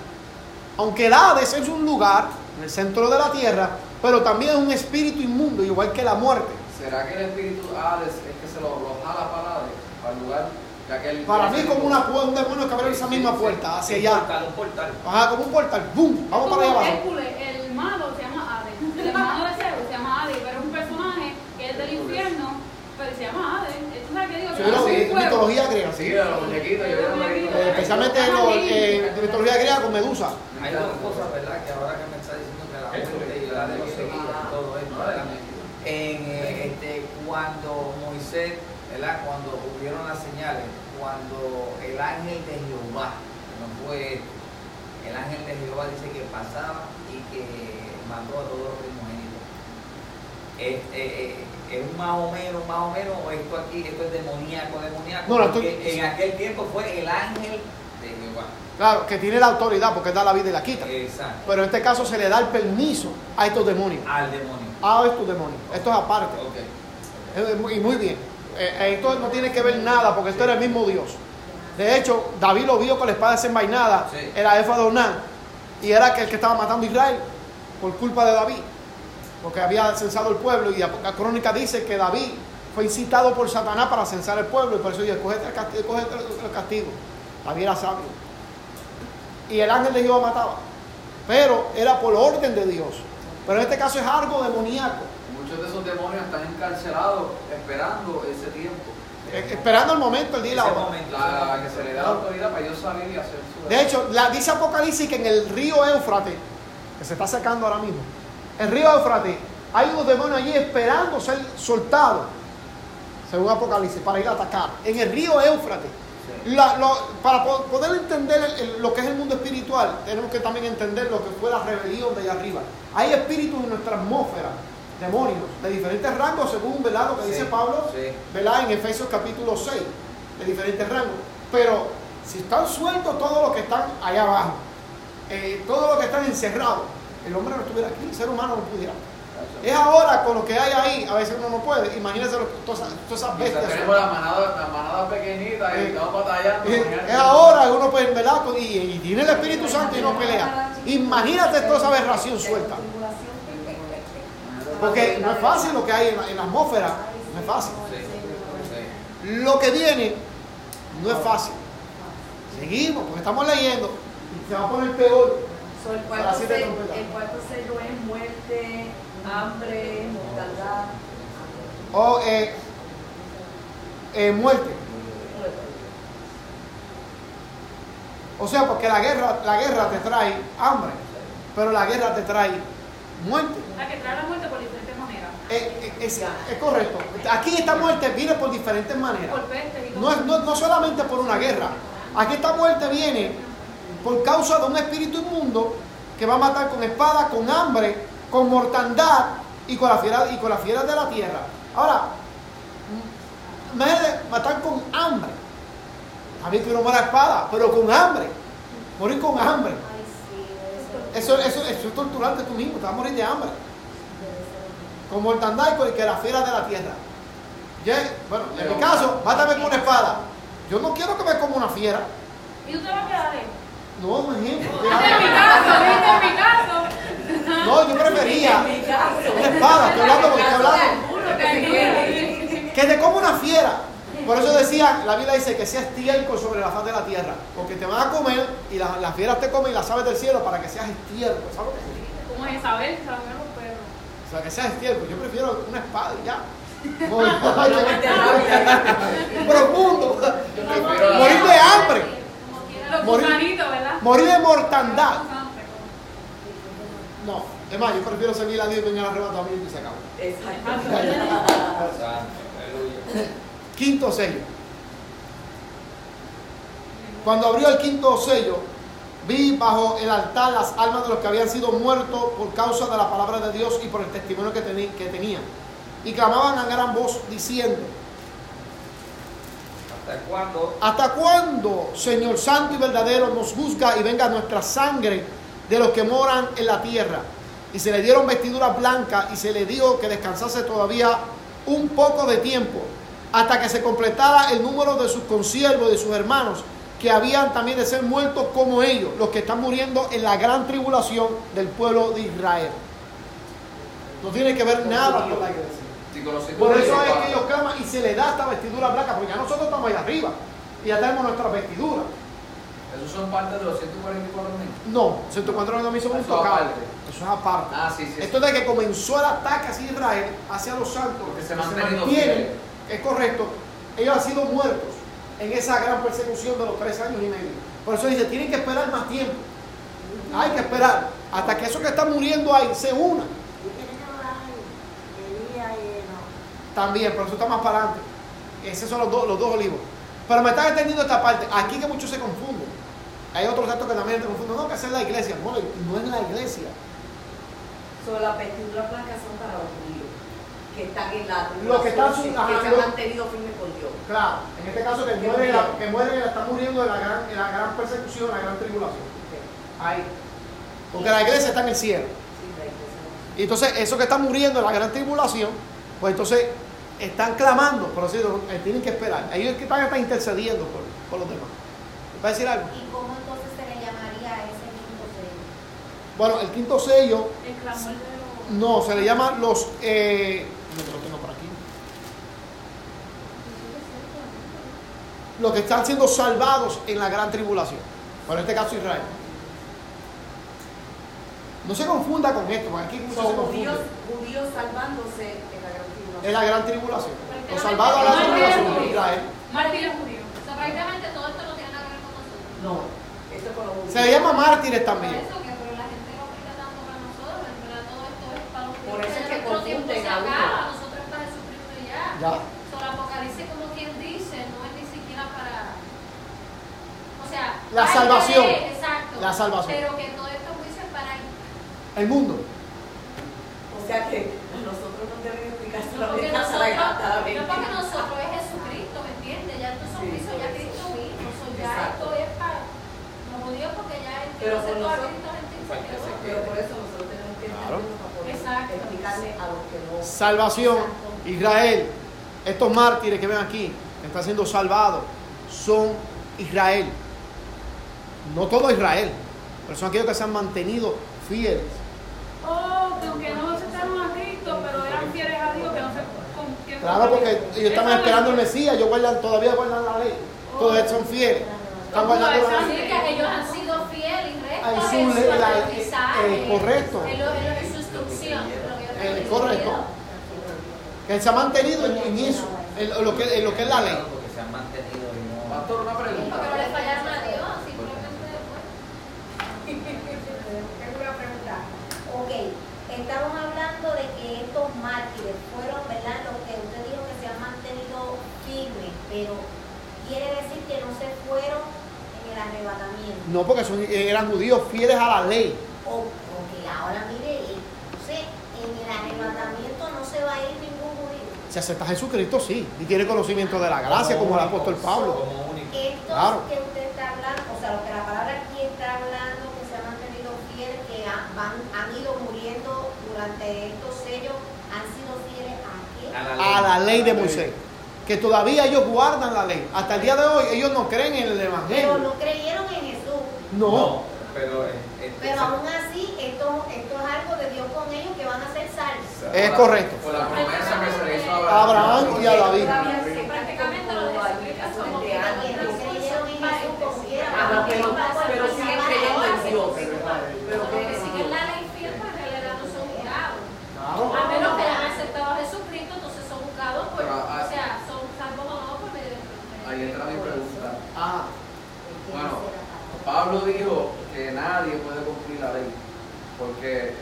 Aunque el Hades es un lugar en el centro de la tierra, pero también es un espíritu inmundo, igual que la muerte. ¿Será que el espíritu Hades es que se lo, lo jala para Hades, al lugar de aquel... Para mí como una un demonio que abre esa misma puerta hacia Un allá. portal, un portal. Ajá, como un portal. ¡Bum! Vamos para allá abajo. Hércules, el malo se llama Hades. [LAUGHS] El hermano de Zeus se llama Hades, pero es un personaje que es del infierno, pero se llama Hades. Sí, Que no, fuego. mitología griega, Sí, sí. los muñequitos, yo. Eh, especialmente en mitología griega con Medusa. Hay dos cosas, ¿verdad? Que ahora que me está diciendo eh, este, cuando Moisés, ¿verdad? Cuando hubieron las señales, cuando el ángel de Jehová, no fue esto, el ángel de Jehová dice que pasaba y que mató a todos los primogénitos. Es, eh, eh, es más o menos, más o menos, esto aquí, esto es demoníaco, demoníaco, No, no, esto- porque en aquel tiempo fue el ángel. Claro, que tiene la autoridad porque da la vida y la quita. Exacto. Pero en este caso se le da el permiso a estos demonios. Al demonio. A estos demonios. Esto es aparte. Ok. Muy- Y muy bien. Eh, eh, Esto no tiene que ver nada porque esto era el mismo Dios. De hecho, David lo vio con la espada desenvainada. Sí. Era Efa. Y era el que estaba matando a Israel por culpa de David. Porque había censado el pueblo. Y la crónica dice que David fue incitado por Satanás para censar el pueblo. Y por eso dijo, cógete el castigo. cógete el castigo. David era sabio. Y el ángel de Jehová mataba. Pero era por orden de Dios. Pero en este caso es algo demoníaco. Muchos de esos demonios están encarcelados esperando ese tiempo. eh, Esperando el momento, el día y la hora. momento. La, la que se le da la autoridad para ellos salir y hacer su De hecho, la, dice Apocalipsis que en el río Éufrates, que se está secando ahora mismo, el río Éufrates, hay unos demonios allí esperando ser soltados, según Apocalipsis, para ir a atacar. En el río Éufrates. La- lo- para po- poder entender el- el- lo que es el mundo espiritual, tenemos que también entender lo que fue la rebelión de allá arriba. Hay espíritus en nuestra atmósfera, demonios, de diferentes rangos, según ¿verdad? lo que Sí, dice Pablo sí. ¿verdad? En Efesios capítulo 6, de diferentes rangos. Pero si están sueltos todos los que están allá abajo, eh, todos los que están encerrados, el hombre no estuviera aquí, el ser humano no pudiera. Es ahora con lo que hay ahí, a veces uno no puede. Imagínense lo- todas, esas- todas esas bestias. tenemos la manada, la manada pequeñita y Eh, estamos batallando. Es, es ahora que uno puede, ¿verdad? Y, y tiene el Espíritu Santo y no pelea. Imagínate toda esa aberración suelta. Porque no es fácil lo que hay en la, en la atmósfera. No es fácil. Lo que viene no es fácil. Seguimos, porque estamos leyendo. Y se va a poner peor. So, el, Para cuarto siete sello, trompetas. el cuarto sello es muerte, hambre, mortandad. O eh, eh, muerte. O sea, porque la guerra, la guerra te trae hambre, pero la guerra te trae muerte. La que trae la muerte por diferentes maneras. Eh, eh, es, es correcto. Aquí esta muerte viene por diferentes maneras. No, es, no, no solamente por una guerra. Aquí esta muerte viene por causa de un espíritu inmundo que va a matar con espada, con hambre, con mortandad y con la fiera, y con las fieras de la tierra. Ahora, imagínate matar con hambre. También que uno muera a espada, pero con hambre. Morir con hambre. Eso, eso, eso es torturante tú mismo, te vas a morir de hambre. Con mortandad y con que las fieras de la tierra. Bueno, en mi caso, mátame con una espada. Yo no quiero que me coma una fiera. ¿Y tú te vas a quedar ahí? No, ejemplo. [LAUGHS] Es mi caso, es mi caso. No, yo prefería [LAUGHS] una espada. Estoy hablando porque estoy hablando. Que te coma una fiera. Por eso decía, la Biblia dice que seas estiércol sobre la faz de la tierra. Porque te van a comer y las, las fieras te comen y las aves del cielo para que seas estiércol. ¿Sabes lo que es? ¿Cómo es Isabel? O sea, que seas estiércol. Yo prefiero una espada y ya. Profundo. Morir de hambre. Los Morir-. Morir de mortandad. Es más, yo prefiero seguir a Dios y venir al arrebatamiento y se acabó. Exacto. Santo, aleluya. Quinto sello. Cuando abrió el quinto sello, vi bajo el altar las almas de los que habían sido muertos por causa de la palabra de Dios y por el testimonio que, que tenían. Y clamaban a gran voz diciendo, ¿Hasta cuándo? ¿Hasta cuándo, Señor Santo y verdadero, nos juzga y venga nuestra sangre de los que moran en la tierra? Y se le dieron vestiduras blancas y se le dijo que descansase todavía un poco de tiempo, hasta que se completara el número de sus consiervos, de sus hermanos, que habían también de ser muertos como ellos, los que están muriendo en la gran tribulación del pueblo de Israel. No tiene que ver nada con la iglesia. Por eso es que ellos claman y se le da esta vestidura blanca, porque ya nosotros estamos ahí arriba y ya tenemos nuestra vestidura. Esos son parte de los 144 mil. No, 104 mil son un aparte. Eso es aparte. Ah, sí, sí. Esto es de que comenzó el ataque hacia Israel, hacia los santos, se que mantenido mantienen, es correcto, ellos han sido muertos en esa gran persecución de los tres años y medio. Por eso dice, tienen que esperar más tiempo. Hay que esperar hasta que esos que están muriendo ahí se unan. También, pero eso está más para adelante. Esos son los dos, los dos olivos. Pero me están entendiendo esta parte. Aquí que muchos se confunden. Hay otros datos que también te confunden. No, que hacer la iglesia. No, no es la iglesia. So, las vestiduras blancas son para los judíos, que están en la Los que están que, su- ajá, se han mantenido firmes con Dios. Claro, en este caso que Que mueren, la, que mueren están muriendo en la, gran, en la gran persecución, la gran tribulación. Ahí. Porque la iglesia está en el cielo. Sí, la iglesia. Y entonces, esos que están muriendo en la gran tribulación, pues entonces están clamando, por así decirlo, eh, tienen que esperar. Ellos que están, están intercediendo por, por los demás. ¿Va a decir algo? ¿Y cómo entonces se le llamaría a ese quinto sello? Bueno, el quinto sello El clamor de los. No, se le llama los. Eh, lo tengo por aquí. Los que están siendo salvados en la gran tribulación. Por este caso, Israel. No se confunda con esto, porque aquí muchos se Son judíos, confunden. judíos salvándose en la gran tribulación. Es la gran tribulación. Los salvados a la tribulación Israel. Mártires judíos. O sea, prácticamente todo esto no tiene nada que ver con nosotros. No, esto es con los judíos. Se le llama mártires Por también. eso que pero la gente lo aplica tanto para nosotros, en verdad todo esto es para los Por eso es que confunden a uno. nosotros está Jesucristo ya. Ya. So, el Apocalipsis, como quien dice, no es ni siquiera para. O sea, La salvación. que exacto. La salvación. Pero que todo esto juicio es para. El mundo. O sea que a nosotros nos deben explicar Porque solamente hasta nosotros, la no porque nosotros es Jesucristo, ¿me entiendes? Ya es un Sí, ya. Cristo vino. So, ya Exacto. esto es para los judíos porque ya el que Pero no se por nosotros- Pero eso nosotros tenemos que Claro. Explicarle a los que no. Salvación. Israel. Estos mártires que ven aquí, que están siendo salvados, son Israel. No todo Israel, pero son aquellos que se han mantenido fieles. Oh, que aunque no aceptaron a Cristo, pero eran fieles a Dios, que no se. Claro, porque ellos estaban esperando el es- Mesías, ellos guardan, todavía guardan la ley. Todos ellos son fieles. Están guardando la Así ley. que ellos han sido fieles y rectos aprendizaje, eh, correcto. Eh, correcto. Que se han mantenido en, en eso, en lo, que, en lo que es la ley. Porque se han mantenido y no. Pastor, una pregunta. Porque no le fallaron a Dios, simplemente [LAUGHS] Tengo una pregunta. Ok, estamos hablando de que estos mártires fueron, ¿verdad? Los que usted dijo que se han mantenido firmes, pero quiere decir que no se fueron en el arrebatamiento. No, porque son, eran judíos fieles a la ley. O, ok, ahora mire, entonces en el arrebatamiento no se va a ir ningún judío. Si acepta a Jesucristo, sí. Y tiene conocimiento de la gracia, como el apóstol Pablo. Como único. Estos Claro. que usted está hablando, o sea, lo que la palabra aquí está hablando, que se han mantenido fieles, que ha- van, han ido muriendo durante estos sellos, han sido fieles a qué? A la ley de Moisés. Que todavía ellos guardan la ley. Hasta el día de hoy ellos no creen en el Pero Evangelio. no creyeron en Jesús. No. pero eh, este, Pero aún así, esto, esto es algo de Dios con ellos que van a ser salvos. Es correcto. Por la promesa que se le hizo a Abraham y a David. Todavía se prácticamente lo de Jesucristo como que Que la no creyeron en Jesús como quiera. Ah, no, pero, pero siguen creyendo en Dios. Pero Los que que siguen la ley fiel, pues en realidad no son juzgados. Claro. A menos que hayan aceptado a Jesucristo, entonces son juzgados por, Pero, ah, o sea, son salvos o no por medio de Ahí entra mi pregunta. Ajá. Bueno, Pablo dijo que nadie puede cumplir la ley, porque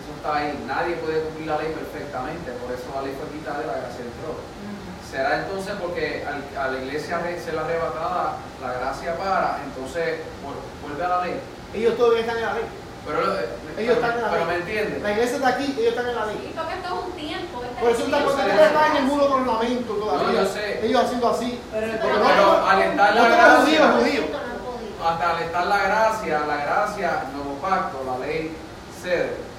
eso está ahí, nadie puede cumplir la ley perfectamente, por eso la ley fue quitada y la gracia entró. ¿Será entonces porque al- a la iglesia se la arrebatada la gracia para, entonces vuel- vuelve a la ley? Ellos todavía están en la ley. Pero, eh, Ellos pero- están en la pero ley. me entiendes. La iglesia está aquí, ellos están en la ley. Sí, porque esto es un tiempo. este Por eso es está el cuando tiempo. ustedes están en el muro de ornamento todavía. No, yo sé. Ellos haciendo así. Pero Porque Pero no- al estar la gracia, judíos, judíos. hasta al estar la gracia, la gracia, nuevo pacto, la ley cede.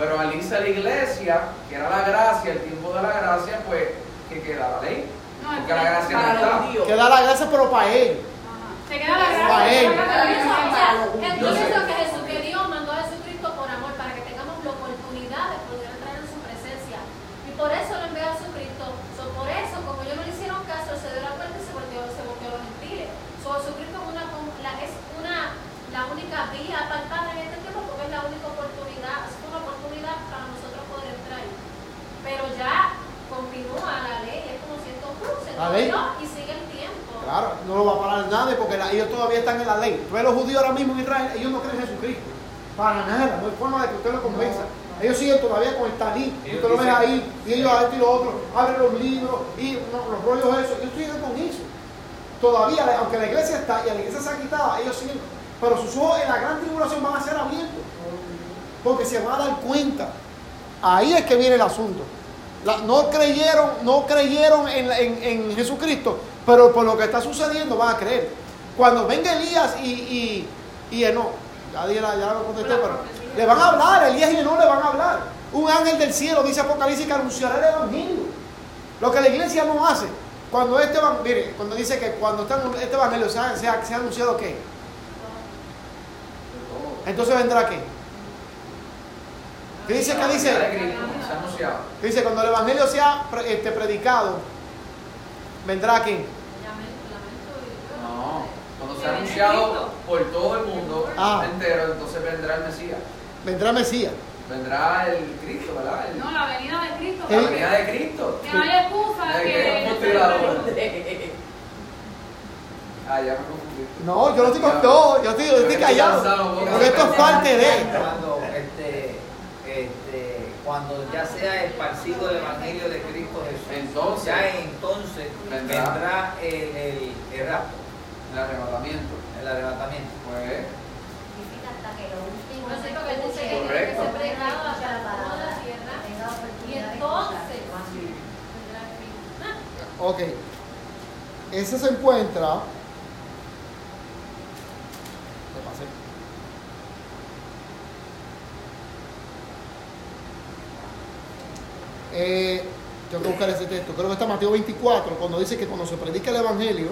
Pero al irse a la iglesia, que era la gracia, el tiempo de la gracia, pues, ¿qué queda? La ley. No, Porque la gracia no para está. judíos. Que da la gracia, pero para ellos. Ajá. Se queda la Para gracia. él. se queda la gracia. o sea, Yo entonces sé. lo que Jesús que Dios mandó a Jesucristo por amor para que tengamos la oportunidad de poder entrar en su presencia. Y por eso lo envió a Jesucristo. So, por eso, como ellos no le hicieron caso, se dio la vuelta y se volvió, se volvió a los gentiles. So, Jesucristo es una, la, es una, la única vía para el Padre en este tiempo porque es la única oportunidad, es una oportunidad para nosotros poder entrar. Pero ya continúa la ley, es como si esto uh, se La ley. y sigue el tiempo. Claro, no lo va a parar nadie porque la- ellos todavía están en la ley. Ves los judíos ahora mismo en Israel, ellos no creen en Jesucristo. Para nada, no hay forma de que usted lo convenza. Ellos siguen todavía con el talí. Usted lo ve ahí, y ellos a esto y lo otro, abren los libros y no, los rollos esos. Ellos siguen con eso. Todavía, aunque la iglesia está y la iglesia se ha quitado, ellos siguen. Pero sus ojos en la gran tribulación van a ser abiertos. Porque se van a dar cuenta. Ahí es que viene el asunto. La- no creyeron, no creyeron en, en- en Jesucristo, pero por lo que está sucediendo van a creer. Cuando venga Elías y, y, y Enoch, ya, la- ya lo contesté, pero le van a hablar, Elías y Enoch le van a hablar. Un ángel del cielo, dice Apocalipsis, que anunciará el evangelio. Lo que la iglesia no hace. Cuando este mire, cuando dice que cuando este evangelio se ha, se ha- se ha anunciado qué, entonces vendrá qué. ¿Qué dice? ¿Qué dice? Anunciado. Dice, cuando el Evangelio sea este, predicado, vendrá y- No, cuando Que se ha viene anunciado por todo el mundo Ah. entero, entonces vendrá el Mesías. vendrá Mesías. Vendrá el Cristo, ¿verdad? El- No, la venida de Cristo. la El- venida de Cristo. Que no haya excusa que... Ah, ya me confundí. No, yo no estoy, con- no, yo estoy, yo estoy callado. Porque esto es parte de. Este, cuando ya sea esparcido el Evangelio de Cristo Jesús, Entonces. ya entonces Vendrá. vendrá, el, el, el rapto, El arrebatamiento. el arrebatamiento. Pues, Significa hasta que lo último se es que dice que que Correcto. ser predicado hasta la palabra de la tierra. Y entonces escuchar. vendrá el fin. Ah, Ok. Ese se encuentra. ¿Qué pasé? Eh, tengo que buscar ese texto. Creo que está Mateo 24, cuando dice que cuando se predica el Evangelio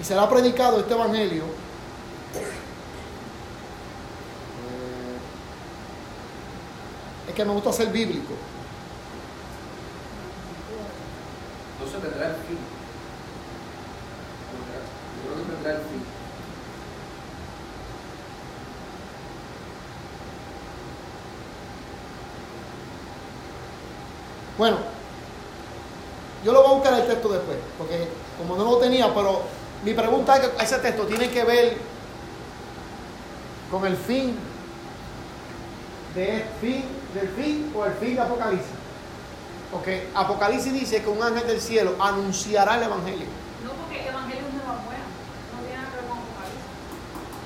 y será predicado este Evangelio. eh, es que me gusta ser bíblico. entonces vendrá el fin. Yo creo que vendrá el fin. Bueno, yo lo voy a buscar el texto después, porque como no lo tenía, pero mi pregunta es que ese texto tiene que ver con el fin de fin del fin o el fin de Apocalipsis. Porque Apocalipsis dice que un ángel del cielo anunciará el evangelio. No, porque el evangelio es nueva buena. No tiene nada que ver con Apocalipsis.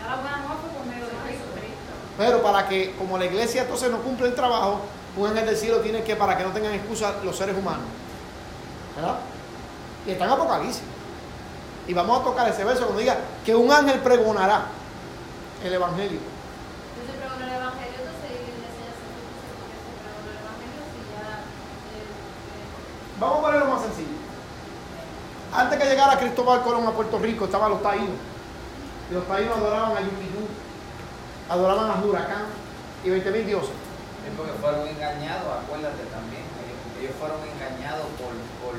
Ya la buena nueva fue por medio de Cristo. Pero para que, como la iglesia entonces no cumple el trabajo, un ángel del cielo tiene que, para que no tengan excusa los seres humanos. ¿Verdad? Y está en Apocalipsis. Y vamos a tocar ese verso cuando diga que un ángel pregonará el evangelio. Vamos a ponerlo más sencillo. Antes que llegara Cristóbal Colón a Puerto Rico, estaban los taínos. Y los taínos adoraban a Yupiyú, adoraban a Huracán y 20.000 dioses. Es porque fueron engañados, acuérdate también. Ellos, fueron engañados por, por,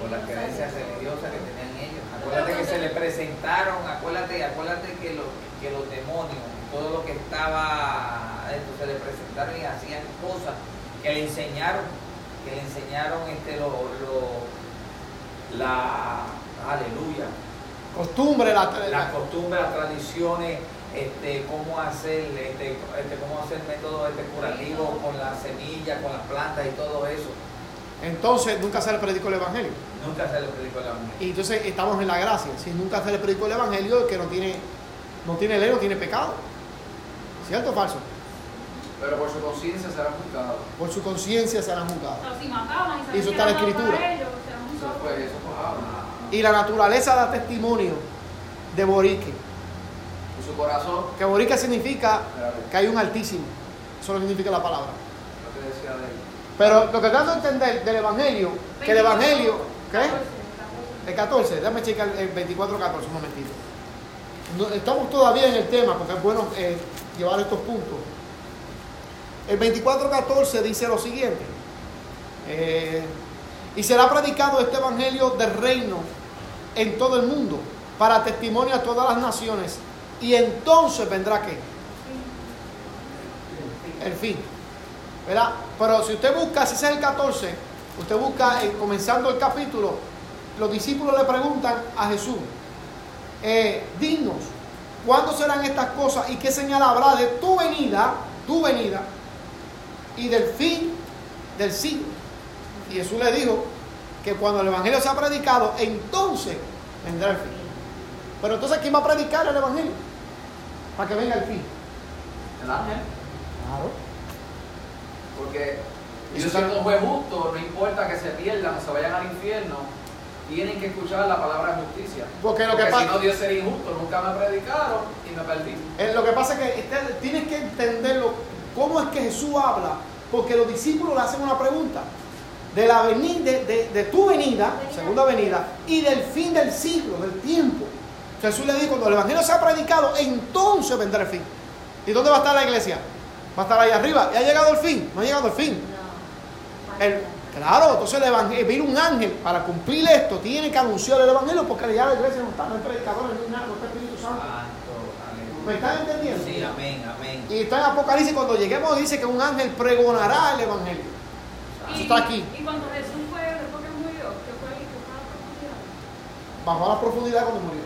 por las creencias religiosas que tenían ellos. Acuérdate que se le presentaron, acuérdate, acuérdate que, lo- que los demonios, todo lo que estaba adentro, se le presentaron y hacían cosas que le enseñaron, que le enseñaron este lo, lo- la aleluya, Costumbre, la, las costumbres, las tradiciones, este, cómo hacer, este, este, cómo hacer método este curativo con las semillas, con las plantas y todo eso. Entonces nunca se le predicó el evangelio. Nunca se lo predicó el evangelio. Y entonces estamos en la gracia. Si nunca se le predicó el evangelio, el que no tiene, no tiene ley, no tiene pecado. ¿Cierto o falso? Pero por su conciencia será juzgado. Por su conciencia serán juzgados. Pero si mataban y Y eso está en la escritura. para ellos, serán Eso juzgados. fue, eso fue habla. Y la naturaleza da testimonio de Borique. En su corazón, Que Borique significa que hay un altísimo. Eso es lo significa la palabra. lo que decía de él. Pero lo que trato de entender del evangelio, que el evangelio, ¿qué? 14, 14. El 14, déjame checar el 24, 14, un momentito. No, estamos todavía en el tema porque es bueno eh, llevar estos puntos. El 24, 14 dice lo siguiente. eh, y será predicado este evangelio del reino en todo el mundo para testimonio a todas las naciones. Y entonces vendrá qué? El fin. ¿Verdad? Pero si usted busca, si es el 14, usted busca, eh, comenzando el capítulo, los discípulos le preguntan a Jesús, eh, dinos, ¿cuándo serán estas cosas y qué señal habrá de tu venida, tu venida y del fin del siglo? Y Jesús le dijo que cuando el Evangelio sea predicado, entonces vendrá el fin. Pero entonces, ¿quién va a predicar el Evangelio? Para que venga el fin. El ángel. Claro. Porque está- siendo un juez justo, no importa que se pierdan o se vayan al infierno, tienen que escuchar la palabra de justicia. Porque lo que si pasa- no, Dios sería injusto, nunca me predicaron y me perdí. Eh, lo que pasa es que este- tienes que entenderlo, cómo es que Jesús habla, porque los discípulos le hacen una pregunta de la venida, de, de- de tu venida, segunda venida, y del fin del siglo, del tiempo. Jesús le dijo, cuando el Evangelio sea predicado, entonces vendrá el fin. ¿Y dónde va a estar la iglesia? Va a estar ahí arriba. ¿Y ha llegado el fin? No ha llegado el fin. No. El- claro, entonces el evangelio, viene un ángel para cumplir esto, tiene que anunciar el Evangelio, porque ya la iglesia no está, no hay predicadores ni nada, no está Espíritu Santo. ¿Me están entendiendo? Sí, amén, amén. Y está en Apocalipsis, cuando lleguemos dice que un ángel pregonará el Evangelio. Eso está aquí. y cuando Jesús fue, después que murió, que fue ahí, que fue a la profundidad. Bajó a la profundidad cuando murió.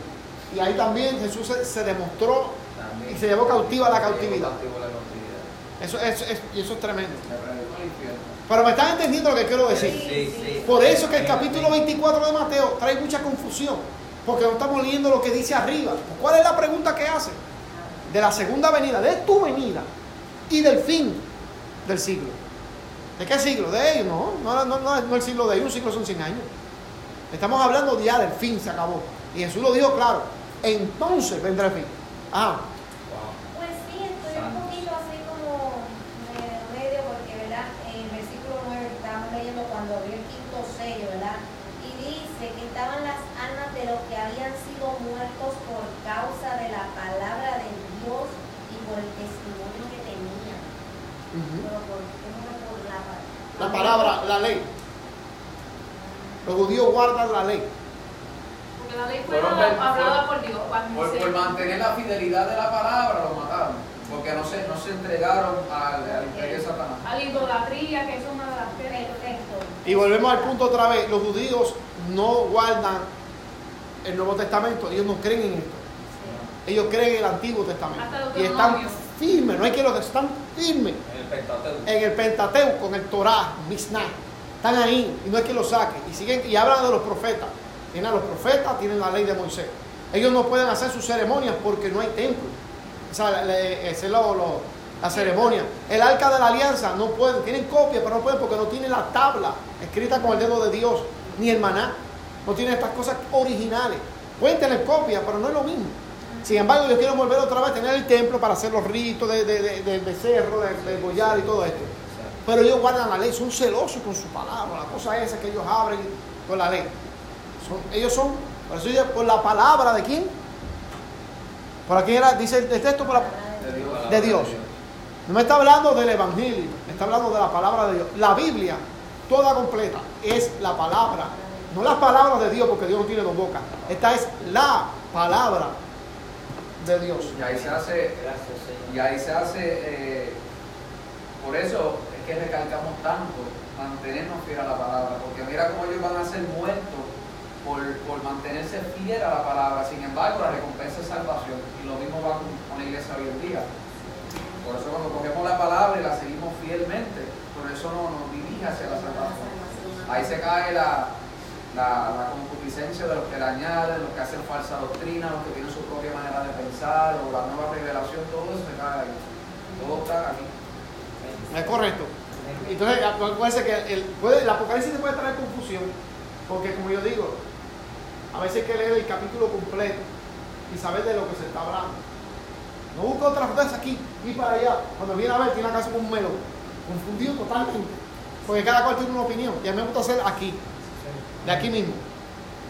Y ahí también Jesús se, se demostró También. y se llevó cautiva la cautividad. Eso, eso, es, y eso es tremendo. Pero me están entendiendo lo que quiero decir. Sí, sí. Por eso que el capítulo 24 de Mateo trae mucha confusión. Porque no estamos leyendo lo que dice arriba. ¿Cuál es la pregunta que hace? De la segunda venida, de tu venida y del fin del siglo. ¿De qué siglo? De ellos, no. No, no, no, no el siglo de ellos, un siglo son 100 años. Estamos hablando ya del fin, se acabó. Y Jesús lo dijo claro. Entonces vendrá el fin. Ah, Pues sí, estoy un poquito así como medio, porque, ¿verdad? En el versículo 9 estábamos leyendo cuando abrió el quinto sello, ¿verdad? Y dice que estaban las almas de los que habían sido muertos por causa de la palabra de Dios y por el testimonio que tenían. Pero por la palabra. la palabra, la ley. Los judíos guardan la ley. La ley fue hablada por- por Dios. Por, Moisés. por mantener la fidelidad de la palabra lo mataron. Porque no se, no se entregaron al, al imperio de Satanás. A la idolatría, que es una de las que. Y volvemos al punto otra vez. Los judíos no guardan el Nuevo Testamento. Ellos no creen en esto. Ellos creen en el Antiguo Testamento. Y están firmes. No hay que los están firmes En el Pentateuco. en el Pentateuco, en el Torah, Mishnah. Están ahí y no hay que los saque. Y siguen y hablan de los profetas. Tienen a los profetas, tienen la ley de Moisés. Ellos no pueden hacer sus ceremonias porque no hay templo. O sea, es la ceremonia. El arca de la alianza no pueden, tienen copia, pero no pueden porque no tienen la tabla escrita con el dedo de Dios, ni el maná. No tienen estas cosas originales. Pueden tener copia, pero no es lo mismo. Sin embargo, ellos quieren volver otra vez a tener el templo para hacer los ritos de, de, de- becerro, de, gollar y todo esto. Pero ellos guardan la ley, son celosos con su palabra. La cosa esa que ellos abren con la ley. Son- ellos son, por eso por la palabra de quién? ¿Por aquí era? Dice el texto por la- De Dios. No me está hablando del Evangelio, me está hablando de la palabra de Dios. La Biblia, toda completa, es la palabra. No las palabras de Dios, porque Dios no tiene dos bocas. Esta es la palabra de Dios. Y ahí se hace, y ahí se hace, eh, por eso es que recalcamos tanto mantenernos fieles a la palabra, porque mira cómo ellos van a ser muertos por, mantenerse fieles a la palabra. Sin embargo, la recompensa es salvación, y lo mismo va con, con la iglesia hoy en día. Por eso cuando cogemos la palabra y la seguimos fielmente, por eso no nos dirige hacia la salvación. Ahí se cae la, la, la concupiscencia de los que la añaden, los que hacen falsa doctrina, los que tienen su propia manera de pensar, o la nueva revelación, todo eso se cae ahí. Todo está aquí. Es correcto. Entonces, acuérdense que el, puede, el Apocalipsis puede traer confusión, porque como yo digo, a veces hay que leer el capítulo completo y saber de lo que se está hablando. No busca otras cosas aquí y para allá. Cuando viene a ver, tiene la casa como un melón, confundido totalmente, porque cada cual tiene una opinión. Y a mí me gusta hacer aquí, de aquí mismo.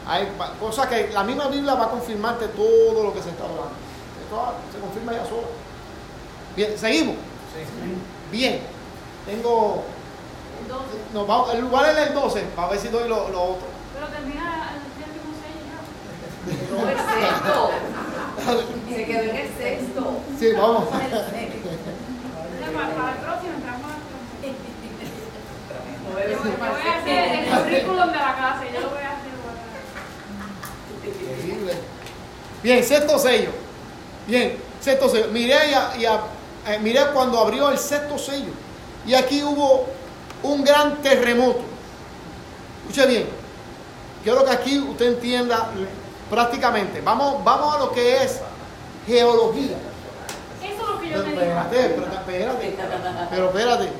Hay cosas que la misma Biblia va a confirmarte todo lo que se está hablando. Esto se confirma ya sola. Bien, seguimos. Bien, tengo. Entonces, Nos vamos, el lugar es el 12, para ver si doy lo, lo otro. pero termina el séptimo sello ya. No, el sexto. Se quedó en el sexto. Sí, vamos. Entonces, para, para el próximo entramos Yo, voy a hacer el currículum de la clase, yo lo voy a hacer. Increíble. Bien, sexto sello. Bien, sexto sello. Miré, y a- y a- eh, miré cuando abrió el sexto sello. Y aquí hubo un gran terremoto. Escuche bien. Quiero que aquí usted entienda prácticamente. Vamos, vamos a lo que es geología. Eso es lo que yo Pero te digo. espérate, espérate, espérate. Pero espérate.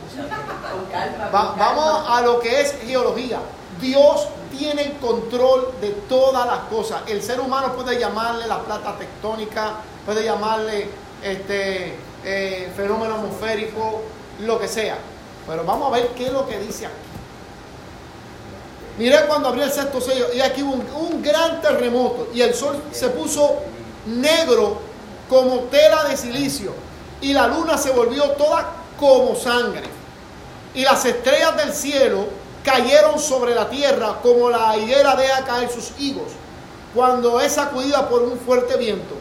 Va- vamos a lo que es geología. Dios tiene el control de todas las cosas. El ser humano puede llamarle la plata tectónica, puede llamarle este eh, fenómeno atmosférico, lo que sea. Pero vamos a ver qué es lo que dice aquí. Mire cuando abrió el sexto sello y aquí hubo un, un gran terremoto y el sol se puso negro como tela de silicio y la luna se volvió toda como sangre y las estrellas del cielo cayeron sobre la tierra como la higuera deja caer sus higos cuando es sacudida por un fuerte viento.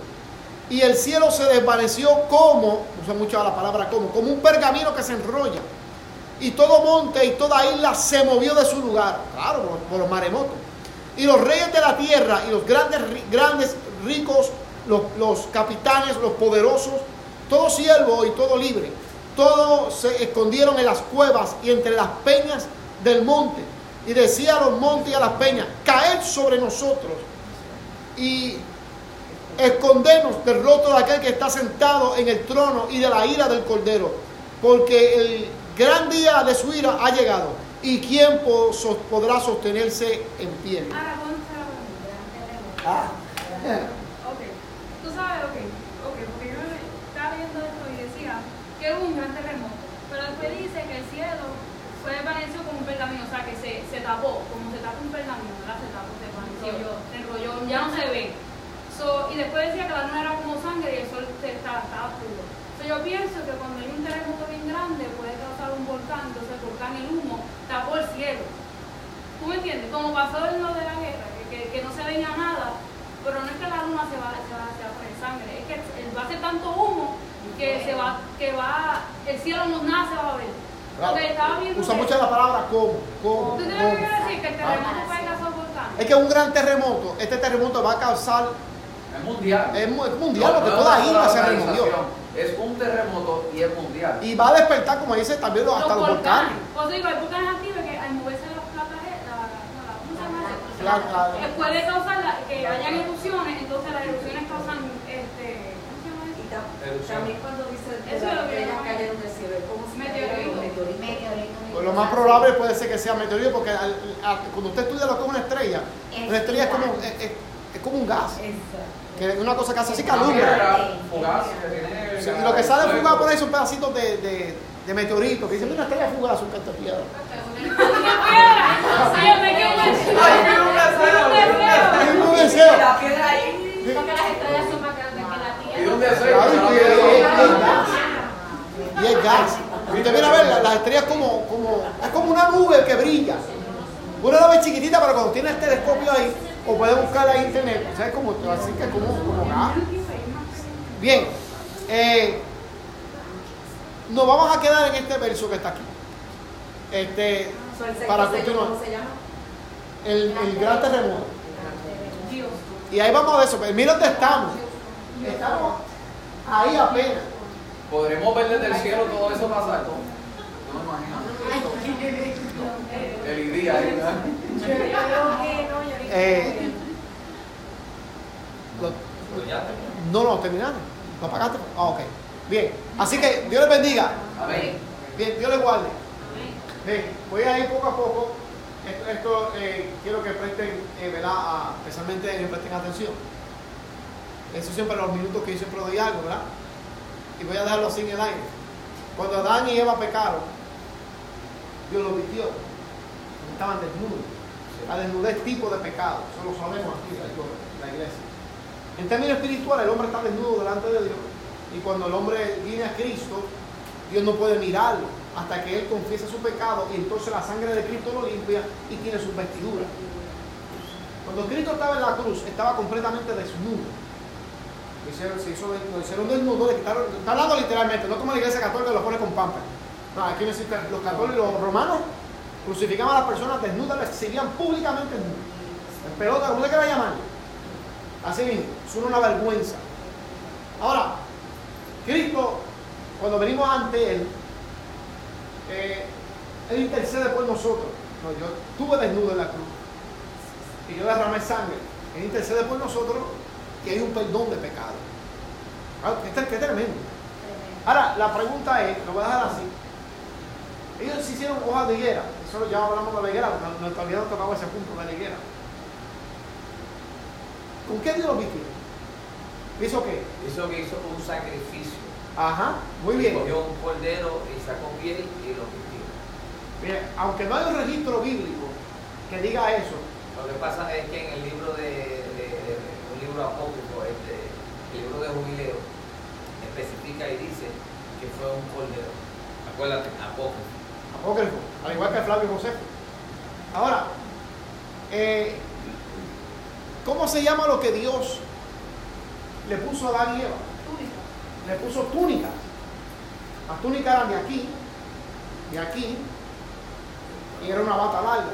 y el cielo se desvaneció como, usa mucho la palabra como, como un pergamino que se enrolla. Y todo monte y toda isla se movió de su lugar, claro, por, los maremotos. Y los reyes de la tierra y los grandes, grandes ricos, los, los capitanes, los poderosos, todo siervo y todo libre, todos se escondieron en las cuevas y entre las peñas del monte. Y decía a los montes y a las peñas, caed sobre nosotros y escondernos del rostro de aquel que está sentado en el trono y de la ira del cordero, porque el gran día de su ira ha llegado. ¿Y quién po- so- podrá sostenerse en pie? Ah, Ok, tú sabes, ok, ok, porque yo estaba viendo esto y decía que hubo un gran terremoto, pero después dice que el cielo fue desvanecido como un pergamino, o sea que se, se tapó, como se tapa un pergamino, ¿verdad? Se tapó, se desvaneció, se enrolló, ya no se ve. So, y después decía que la luna era como sangre y el sol se- estaba, estaba oscuro. So, yo pienso que cuando hay un terremoto bien grande un volcán, entonces el volcán, el humo, tapó el cielo. ¿Tú me entiendes? Como pasó en lo de la guerra, que, que, que no se veía nada, pero no es que la luna se va, se va, se va a poner sangre, es que va a ser tanto humo que se va, que va, el cielo no nada se va a ver. Porque estaba viendo usa que- mucho la palabra como, como, ¿Tú entiendes lo que decir? Que el terremoto puede causar volcán. Es que un gran terremoto, este terremoto va a causar, Es mundial. es es mundial, No, porque no, toda isla se removió. Es un terremoto y es mundial. Y va a despertar, como dice también, los- hasta los volcanes. Eso digo, hay volcanes activos que al moverse las placas, la, la, la-. La- la- Eh, puede causar la- que hayan erupciones, entonces las erupciones causan, este, ¿cómo se llama Y eso? tam- Erupción. también cuando dice que Eso es lo las que estrellas cayeron del cielo, es como si Meteorito. meteoritos. Meteorito. Pues lo más probable puede ser que sea meteorito, porque al- al- cuando usted estudia lo que es una estrella, Es una estrella es como, es, es- es como un gas, Exacto. Que es una cosa que hace así que alumbra. fugaz Sí, y lo que sale fugado por ahí son pedacitos de, de, de meteorito, que dicen una estrella fugaz, un canto de piedra. Sí, yo me quedo Ay, mira un deseo, mira un deseo. Es un deseo. La piedra ahí. Porque las estrellas son más grandes que la Y Tierra. y es- gas. Y usted viene a ver, la- las estrellas como, como, es como una nube que brilla. Una nube chiquitita, pero cuando tiene el telescopio ahí, o puede buscarla en internet, ¿sabes cómo? Así que como, como gas. Bien, eh, nos vamos a quedar en este verso que está aquí. Este, para continuar, ¿Cómo se llama? el, el gran terremoto. Dios. Y ahí vamos a ver eso. Pero mira dónde estamos. Estamos ahí apenas. ¿Podremos ver desde el cielo todo eso pasar? No, no me imagino. El día ahí, ¿verdad? Yo creo que no, yo creo Eh, lo- no, no, terminaron. ¿Lo pagaste? Ah, ok. Bien. Así que Dios les bendiga. Amén. Bien, Dios les guarde. Bien, voy a ir poco a poco. Esto, esto, eh, quiero que presten, eh, ¿verdad? A- especialmente que presten atención. Eso siempre los minutos que yo siempre doy algo, ¿verdad? Y voy a dejarlo así en el aire. Cuando Adán y Eva pecaron, Dios los vistió. Estaban desnudos. La desnudez tipo de pecado. Eso lo sabemos aquí, la la iglesia. En términos espirituales, el hombre está desnudo delante de Dios. Y cuando el hombre viene a Cristo, Dios no puede mirarlo hasta que él confiese su pecado y entonces la sangre de Cristo lo limpia y tiene sus vestiduras. Cuando Cristo estaba en la cruz, estaba completamente desnudo. Lo hicieron, se hizo, hicieron desnudo, le quitaron, está hablando literalmente, no como la iglesia católica lo pone con pampa. No, aquí existe, los católicos, los romanos crucificaban a las personas desnudas, las exhibían públicamente desnudas. En pelota, como le quiera llamar. Así mismo, es una vergüenza. Ahora, Cristo, cuando venimos ante Él, eh, Él intercede por nosotros. No, yo estuve desnudo en la cruz y yo derramé sangre. Él intercede por nosotros que hay un perdón de pecado. Ah, Qué, qué tremendo. Ahora, la pregunta es, lo voy a dejar así. Ellos hicieron hojas de higuera. Ya hablamos de la higuera, no- todavía no tocaba ese punto de la higuera. ¿Con qué Dios lo vistió? ¿Hizo qué? Hizo que hizo un sacrificio. Ajá, muy bien. Cogió un cordero y sacó piel y lo vistió. Bien, aunque no hay un registro bíblico que diga eso, Lo que pasa es que en el libro de, de- de- un libro apócrifo, este, el libro de jubileo, especifica y dice que fue un cordero. Acuérdate, apócrifo. Apócrifo, al igual que Flavio Josefo. Ahora, eh, ¿cómo se llama lo que Dios le puso a Adán y Eva. Túnica. Le puso túnicas. Las túnicas eran de aquí, de aquí, y era una bata larga,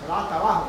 ¿verdad? hasta abajo.